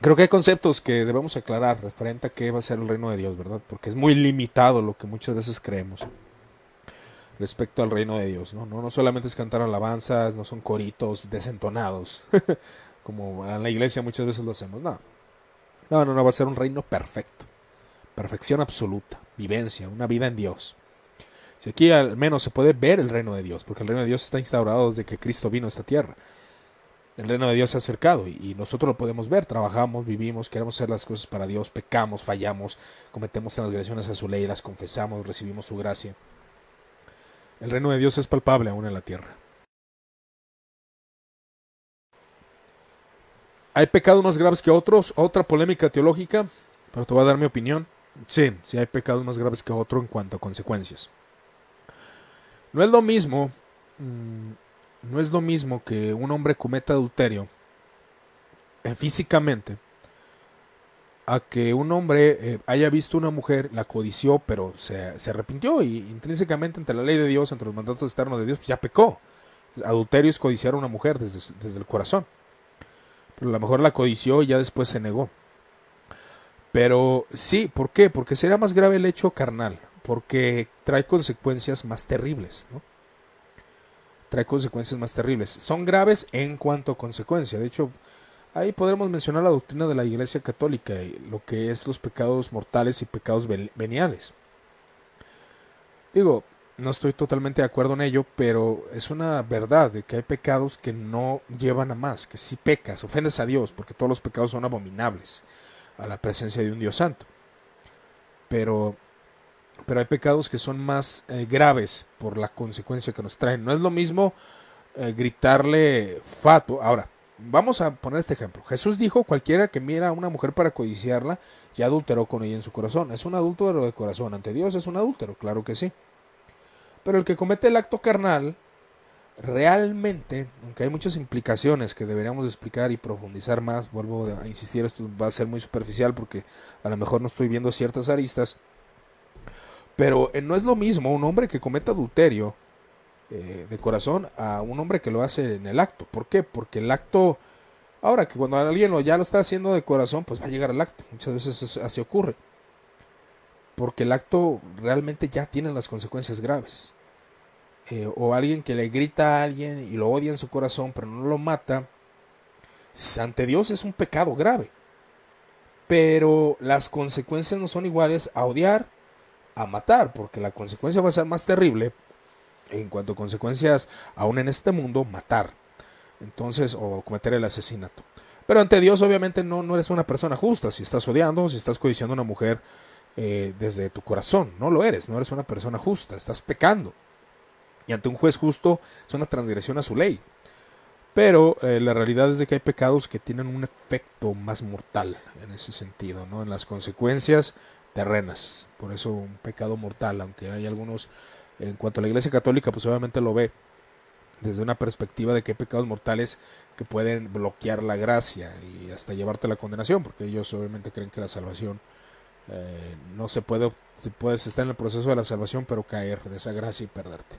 creo que hay conceptos que debemos aclarar referente a qué va a ser el reino de Dios, ¿verdad? Porque es muy limitado lo que muchas veces creemos respecto al reino de Dios, ¿no? No, no solamente es cantar alabanzas, no son coritos desentonados, como en la iglesia muchas veces lo hacemos, no. No, no, no, va a ser un reino perfecto, perfección absoluta, vivencia, una vida en Dios. Si aquí al menos se puede ver el reino de Dios, porque el reino de Dios está instaurado desde que Cristo vino a esta tierra. El reino de Dios se ha acercado y, nosotros lo podemos ver, trabajamos, vivimos, queremos hacer las cosas para Dios, pecamos, fallamos, cometemos transgresiones a su ley, las confesamos, recibimos su gracia. El reino de Dios es palpable aún en la tierra. ¿Hay pecados más graves que otros? Otra polémica teológica, pero te voy a dar mi opinión. Sí, sí hay pecados más graves que otros en cuanto a consecuencias. No es lo mismo, mm, no es lo mismo que un hombre cometa adulterio eh, físicamente a que un hombre eh, haya visto una mujer, la codició, pero se, arrepintió y intrínsecamente ante la ley de Dios, ante los mandatos externos de Dios, pues ya pecó. Adulterio es codiciar a una mujer desde, desde el corazón. Pero a lo mejor la codició y ya después se negó. Pero sí, ¿por qué? Porque será más grave el hecho carnal, porque trae consecuencias más terribles, ¿no? Trae consecuencias más terribles. Son graves en cuanto a consecuencia. De hecho, Ahí podremos mencionar la doctrina de la Iglesia Católica, y lo que es los pecados mortales y pecados veniales. Digo, no estoy totalmente de acuerdo en ello, pero es una verdad de que hay pecados que no llevan a más, que si pecas, ofendes a Dios, porque todos los pecados son abominables a la presencia de un Dios santo. Pero, pero hay pecados que son más eh, graves por la consecuencia que nos traen. No es lo mismo eh, gritarle fato. Ahora, Vamos a poner este ejemplo. Jesús dijo, cualquiera que mira a una mujer para codiciarla, ya adulteró con ella en su corazón. Es un adúltero de corazón. Ante Dios es un adúltero, claro que sí. Pero el que comete el acto carnal, realmente, aunque hay muchas implicaciones que deberíamos explicar y profundizar más, vuelvo a insistir, esto va a ser muy superficial porque a lo mejor no estoy viendo ciertas aristas, pero eh, no es lo mismo un hombre que cometa adulterio eh, de corazón a un hombre que lo hace en el acto. ¿Por qué? Porque el acto, ahora que cuando alguien lo, ya lo está haciendo de corazón, pues va a llegar al acto. Muchas veces así ocurre. Porque el acto realmente ya tiene las consecuencias graves. Eh, o alguien que le grita a alguien y lo odia en su corazón, pero no lo mata, ante Dios es un pecado grave. Pero las consecuencias no son iguales a odiar, a matar, porque la consecuencia va a ser más terrible en cuanto a consecuencias, aún en este mundo, matar. Entonces, o cometer el asesinato. Pero ante Dios, obviamente, no, no eres una persona justa. Si estás odiando, si estás codiciando a una mujer eh, desde tu corazón, no lo eres, no eres una persona justa, estás pecando. Y ante un juez justo es una transgresión a su ley. Pero eh, la realidad es de que hay pecados que tienen un efecto más mortal en ese sentido, ¿no? En las consecuencias terrenas. Por eso un pecado mortal, aunque hay algunos en cuanto a la Iglesia Católica, pues obviamente lo ve desde una perspectiva de que hay pecados mortales que pueden bloquear la gracia y hasta llevarte a la condenación, porque ellos obviamente creen que la salvación eh, no se puede, puedes estar en el proceso de la salvación, pero caer de esa gracia y perderte.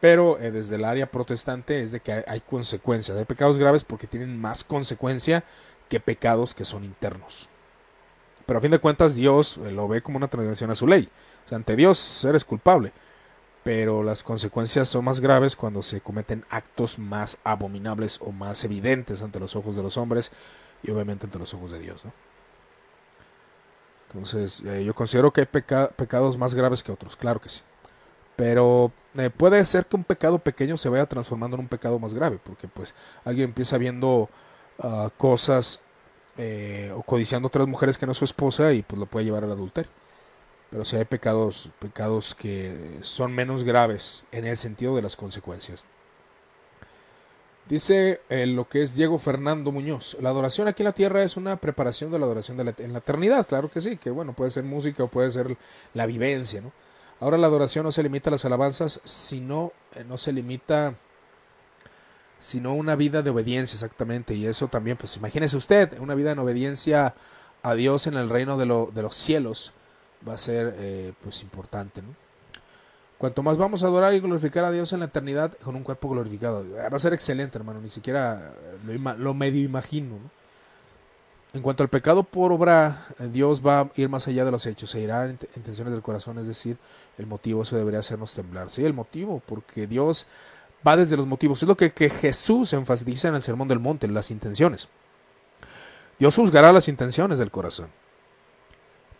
Pero eh, desde el área protestante es de que hay, consecuencias, hay pecados graves porque tienen más consecuencia que pecados que son internos. Pero a fin de cuentas Dios eh, lo ve como una transgresión a su ley. O sea, ante Dios eres culpable pero las consecuencias son más graves cuando se cometen actos más abominables o más evidentes ante los ojos de los hombres y obviamente ante los ojos de Dios. Entonces, eh, yo considero que hay pecados más graves que otros, claro que sí. Pero eh, puede ser que un pecado pequeño se vaya transformando en un pecado más grave, porque pues alguien empieza viendo ah, cosas eh, o codiciando otras mujeres que no es su esposa y pues lo puede llevar al adulterio. Pero si hay pecados, pecados que son menos graves en el sentido de las consecuencias. Dice eh, lo que es Diego Fernando Muñoz. La adoración aquí en la tierra es una preparación de la adoración en la eternidad. Claro que sí, que bueno, puede ser música o puede ser la vivencia, ¿no? Ahora la adoración no se limita a las alabanzas, sino eh, no se limita sino una vida de obediencia exactamente y eso también pues imagínese usted una vida en obediencia a Dios en el reino de, de los cielos va a ser eh, pues importante ¿no? Cuanto más vamos a adorar y glorificar a Dios en la eternidad con un cuerpo glorificado. Va a ser excelente, hermano. Ni siquiera lo, medio imagino. En cuanto al pecado por obra, eh, Dios va a ir más allá de los hechos. Se irá en intenciones del corazón. Es decir, el motivo, eso debería hacernos temblar. Sí, el motivo, porque Dios va desde los motivos. Es lo que, que Jesús enfatiza en el Sermón del Monte, las intenciones. Dios juzgará las intenciones del corazón.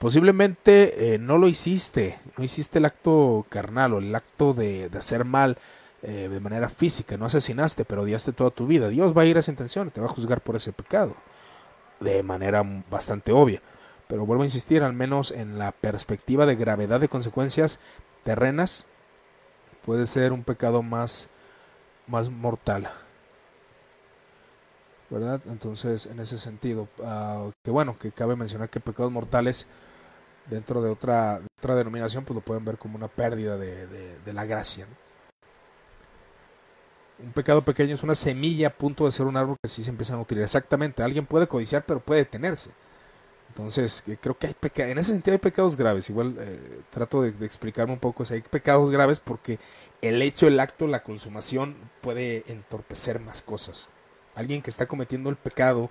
Posiblemente eh, no lo hiciste, no hiciste el acto carnal o el acto de, hacer mal eh, de manera física, no asesinaste, pero odiaste toda tu vida. Dios va a ir a esa intención, te va a juzgar por ese pecado, de manera bastante obvia. Pero vuelvo a insistir, al menos en la perspectiva de gravedad de consecuencias terrenas, puede ser un pecado más, más mortal. ¿verdad? Entonces, en ese sentido, uh, que bueno, que cabe mencionar que pecados mortales dentro de otra, otra denominación, pues lo pueden ver como una pérdida de, de, la gracia. Un pecado pequeño es una semilla a punto de ser un árbol que sí se empiezan a utilizar. Exactamente, alguien puede codiciar, pero puede detenerse. Entonces, creo que hay pecados, en ese sentido hay pecados graves. Igual eh, trato de, explicarme un poco si hay pecados graves porque el hecho, el acto, la consumación puede entorpecer más cosas. Alguien que está cometiendo el pecado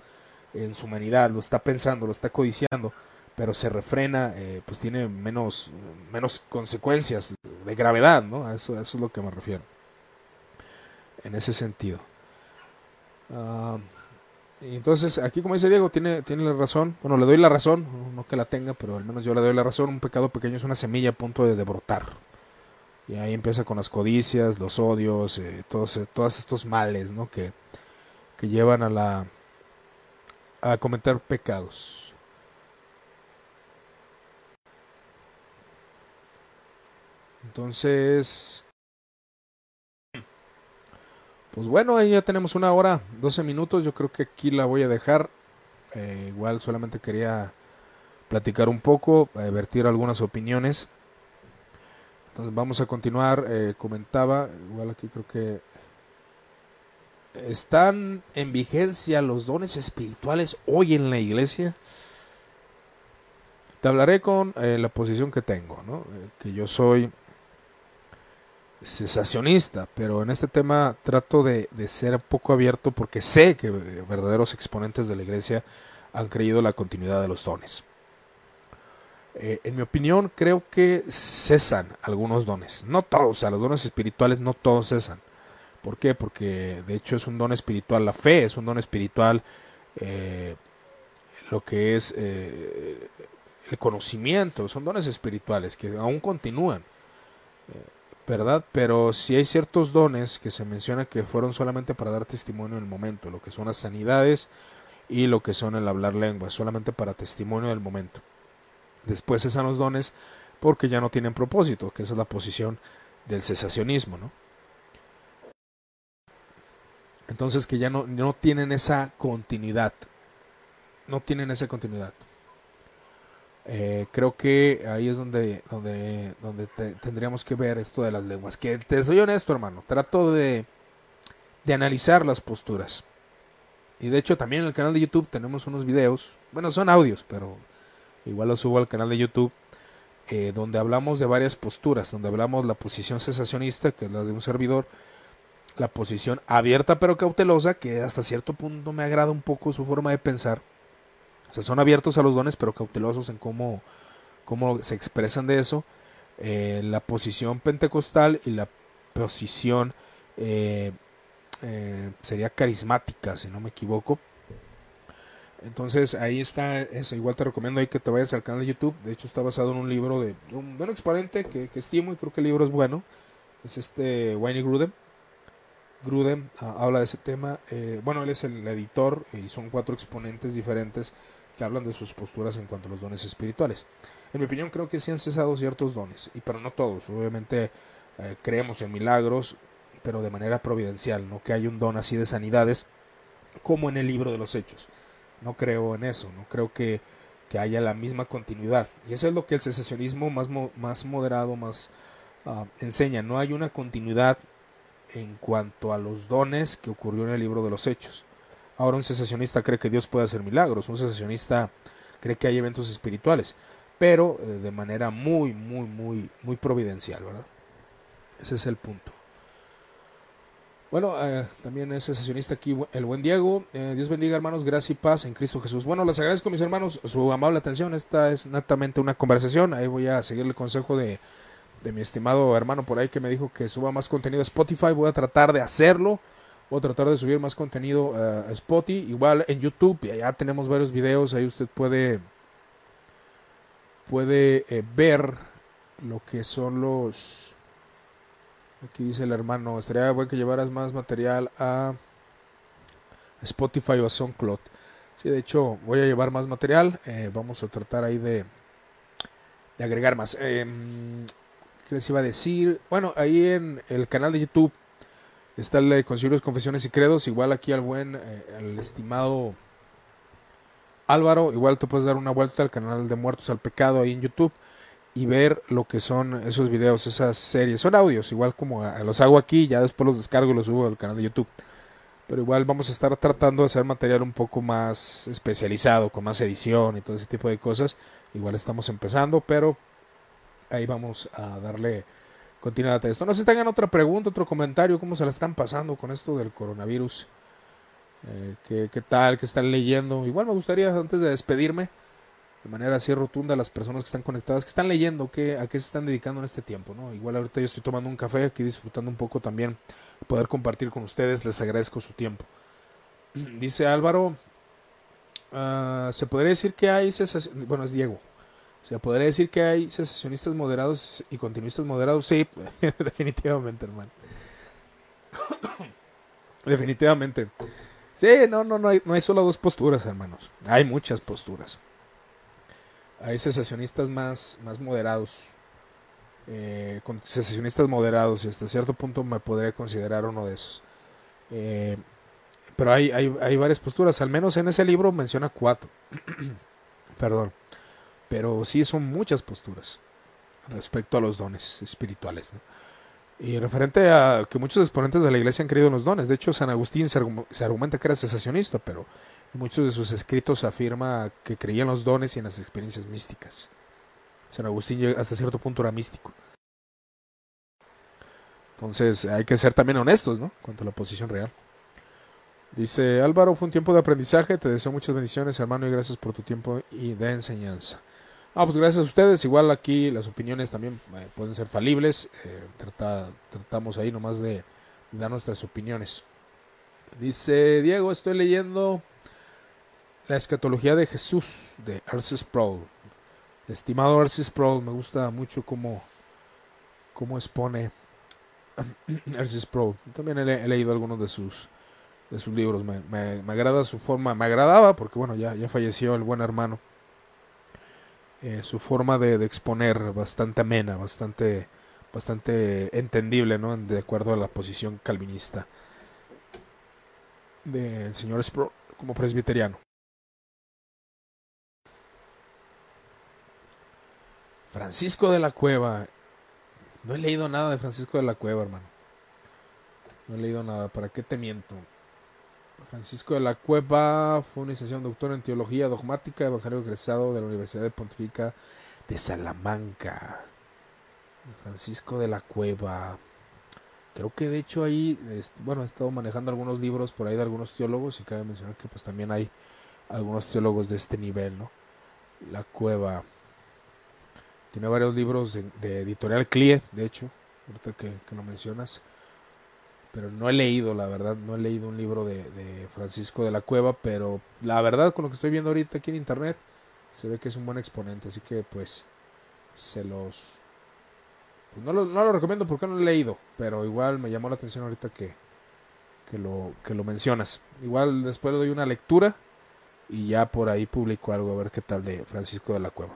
en su humanidad, lo está pensando, lo está codiciando, pero se refrena, eh, pues tiene menos, menos consecuencias de gravedad, ¿no? A eso, eso es lo que me refiero. En ese sentido. Ah, y entonces, aquí como dice Diego, tiene, tiene la razón. Bueno, le doy la razón, no que la tenga, pero al menos yo le doy la razón. Un pecado pequeño es una semilla a punto de, brotar. Y ahí empieza con las codicias, los odios, eh, todos, eh, todos estos males, ¿no? Que, que llevan a la a cometer pecados. Entonces, pues bueno, ahí ya tenemos una hora, 12 minutos. Yo creo que aquí la voy a dejar. Eh, igual solamente quería platicar un poco, eh, vertir algunas opiniones. Entonces vamos a continuar. Eh, comentaba, igual aquí creo que están en vigencia los dones espirituales hoy en la iglesia. Te hablaré con la posición que tengo, ¿no? que yo soy sensacionista, pero en este tema trato de, ser poco abierto porque sé que verdaderos exponentes de la iglesia han creído la continuidad de los dones. Eh, en mi opinión, creo que cesan algunos dones, no todos, o sea, los dones espirituales no todos cesan. ¿Por qué? Porque de hecho es un don espiritual, la fe es un don espiritual, eh, lo que es eh, el conocimiento, son dones espirituales que aún continúan. ¿Verdad? Pero si hay ciertos dones que se menciona que fueron solamente para dar testimonio en el momento, lo que son las sanidades y lo que son el hablar lengua, solamente para testimonio del momento. Después cesan los dones porque ya no tienen propósito, que esa es la posición del cesacionismo, ¿no? Entonces que ya no, no tienen esa continuidad, no tienen esa continuidad. Eh, creo que ahí es donde, donde, donde tendríamos que ver esto de las lenguas. Que te soy honesto, hermano. Trato de, de analizar las posturas. Y de hecho también en el canal de YouTube tenemos unos videos. Bueno, son audios, pero igual los subo al canal de YouTube. Eh, donde hablamos de varias posturas. Donde hablamos la posición cesacionista, que es la de un servidor. La posición abierta pero cautelosa, que hasta cierto punto me agrada un poco su forma de pensar o sea, son abiertos a los dones, pero cautelosos en cómo, cómo se expresan de eso. Eh, la posición pentecostal y la posición eh, eh, sería carismática, si no me equivoco. Entonces ahí está eso. Igual te recomiendo ahí que te vayas al canal de YouTube. De hecho está basado en un libro de, un, de exponente que, que, estimo y creo que el libro es bueno. Es este Wayne Grudem. Grudem ah, habla de ese tema. Bueno, él es el editor y son cuatro exponentes diferentes que hablan de sus posturas en cuanto a los dones espirituales. En mi opinión creo que sí han cesado ciertos dones, y pero no todos. Obviamente eh, creemos en milagros, pero de manera providencial, no que hay un don así de sanidades como en el libro de los hechos. No creo en eso, no creo que, que haya la misma continuidad. Y eso es lo que el secesionismo más, más moderado, más uh, enseña. No hay una continuidad en cuanto a los dones que ocurrió en el libro de los hechos. Ahora un secesionista cree que Dios puede hacer milagros, un secesionista cree que hay eventos espirituales, pero eh, de manera muy, muy, muy, muy providencial, ¿verdad? Ese es el punto. Bueno, eh, también es secesionista aquí el buen Diego. Eh, Dios bendiga, hermanos, gracia y paz en Cristo Jesús. Bueno, les agradezco, mis hermanos, su amable atención. Esta es netamente una conversación. Ahí voy a seguir el consejo de, de mi estimado hermano por ahí que me dijo que suba más contenido a Spotify. Voy a tratar de hacerlo. Voy a tratar de subir más contenido a Spotify. Igual en YouTube, ya tenemos varios videos. Ahí usted puede, puede eh, ver lo que son los... Aquí dice el hermano, estaría bueno que llevaras más material a Spotify o a SoundCloud. Sí, de hecho, voy a llevar más material. Eh, vamos a tratar ahí de, de agregar más. Eh, ¿Qué les iba a decir? Bueno, ahí en el canal de YouTube Está el de Concilios, Confesiones y Credos. Igual aquí al buen, eh, al estimado Álvaro. Igual te puedes dar una vuelta al canal de Muertos al Pecado ahí en YouTube y ver lo que son esos videos, esas series. Son audios, igual como los hago aquí, ya después los descargo y los subo al canal de YouTube. Pero igual vamos a estar tratando de hacer material un poco más especializado, con más edición y todo ese tipo de cosas. Igual estamos empezando, pero ahí vamos a darle continuidad esto. No sé si tengan otra pregunta, otro comentario, cómo se la están pasando con esto del coronavirus. Eh, ¿qué, tal? ¿Qué están leyendo? Igual me gustaría, antes de despedirme, de manera así rotunda, las personas que están conectadas, que están leyendo, qué, a qué se están dedicando en este tiempo. ¿no? Igual ahorita yo estoy tomando un café, aquí disfrutando un poco también, poder compartir con ustedes, les agradezco su tiempo. Dice Álvaro, ah, se podría decir que hay, bueno, es Diego, sea, podría decir que hay secesionistas moderados y continuistas moderados. Sí, definitivamente, hermano. definitivamente. Sí, no, no, no hay, no hay solo dos posturas, hermanos. Hay muchas posturas. Hay secesionistas más, más moderados. Eh, con secesionistas moderados y hasta cierto punto me podría considerar uno de esos. Eh, pero hay, hay, hay varias posturas. Al menos en ese libro menciona cuatro. Perdón. Pero sí son muchas posturas respecto a los dones espirituales. Y referente a que muchos exponentes de la iglesia han creído en los dones. De hecho, San Agustín se argumenta que era cesacionista, pero en muchos de sus escritos afirma que creía en los dones y en las experiencias místicas. San Agustín hasta cierto punto era místico. Entonces hay que ser también honestos, ¿no? Cuanto a la posición real. Dice Álvaro, fue un tiempo de aprendizaje, te deseo muchas bendiciones hermano y gracias por tu tiempo y de enseñanza. Ah, pues gracias a ustedes. Igual aquí las opiniones también eh, pueden ser falibles. Eh, tratamos ahí nomás de, dar nuestras opiniones. Dice Diego, estoy leyendo La escatología de Jesús de Arce Sproul. estimado Arce Sproul, me gusta mucho cómo, cómo expone Arce Sproul. También he, leído algunos de sus, de sus libros. Me, me, agrada su forma. Me agradaba porque, bueno, ya, ya falleció el buen hermano eh, su forma de, exponer bastante amena, bastante, bastante entendible, ¿no? De acuerdo a la posición calvinista del señor Sproul como presbiteriano. Francisco de la Cueva. No he leído nada de Francisco de la Cueva, hermano. No he leído nada. ¿Para qué te miento? Francisco de la Cueva fue una licenciado doctor en teología dogmática, evangelio egresado de la Universidad de Pontifica de Salamanca. Francisco de la Cueva. Creo que de hecho ahí, bueno, he estado manejando algunos libros por ahí de algunos teólogos y cabe mencionar que pues también hay algunos teólogos de este nivel, ¿no? La Cueva. Tiene varios libros de, editorial CLIE, de hecho, ahorita que, que lo mencionas pero no he leído, la verdad, no he leído un libro de, Francisco de la Cueva, pero la verdad con lo que estoy viendo ahorita aquí en internet, se ve que es un buen exponente, así que pues se los... Pues no, lo, no lo recomiendo porque no lo he leído, pero igual me llamó la atención ahorita que, que, lo, que lo mencionas. Igual después le doy una lectura y ya por ahí publico algo, a ver qué tal de Francisco de la Cueva.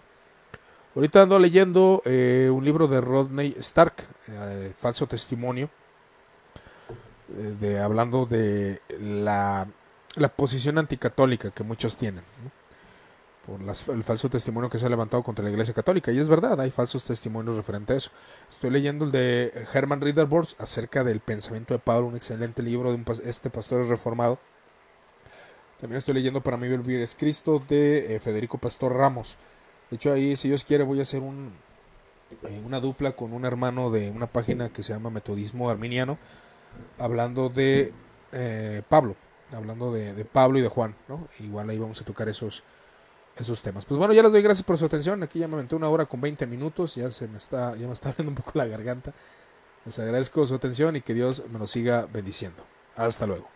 Ahorita ando leyendo eh, un libro de Rodney Stark, eh, Falso Testimonio de, hablando de la, la, posición anticatólica que muchos tienen, por el falso testimonio que se ha levantado contra la Iglesia Católica. Y es verdad, hay falsos testimonios referente a eso. Estoy leyendo el de Herman Ridderborst acerca del pensamiento de Pablo, un excelente libro de un, este pastor reformado. También estoy leyendo Para mí vivir es Cristo de eh, Federico Pastor Ramos. De hecho, ahí, si Dios quiere, voy a hacer eh, una dupla con un hermano de una página que se llama Metodismo Arminiano hablando de eh, Pablo, hablando de, Pablo y de Juan, ¿no? Igual ahí vamos a tocar esos, esos temas. Pues bueno, ya les doy gracias por su atención. Aquí ya me aventé una hora con 20 minutos, ya se me está, ya me está abriendo un poco la garganta. Les agradezco su atención y que Dios me lo siga bendiciendo. Hasta luego.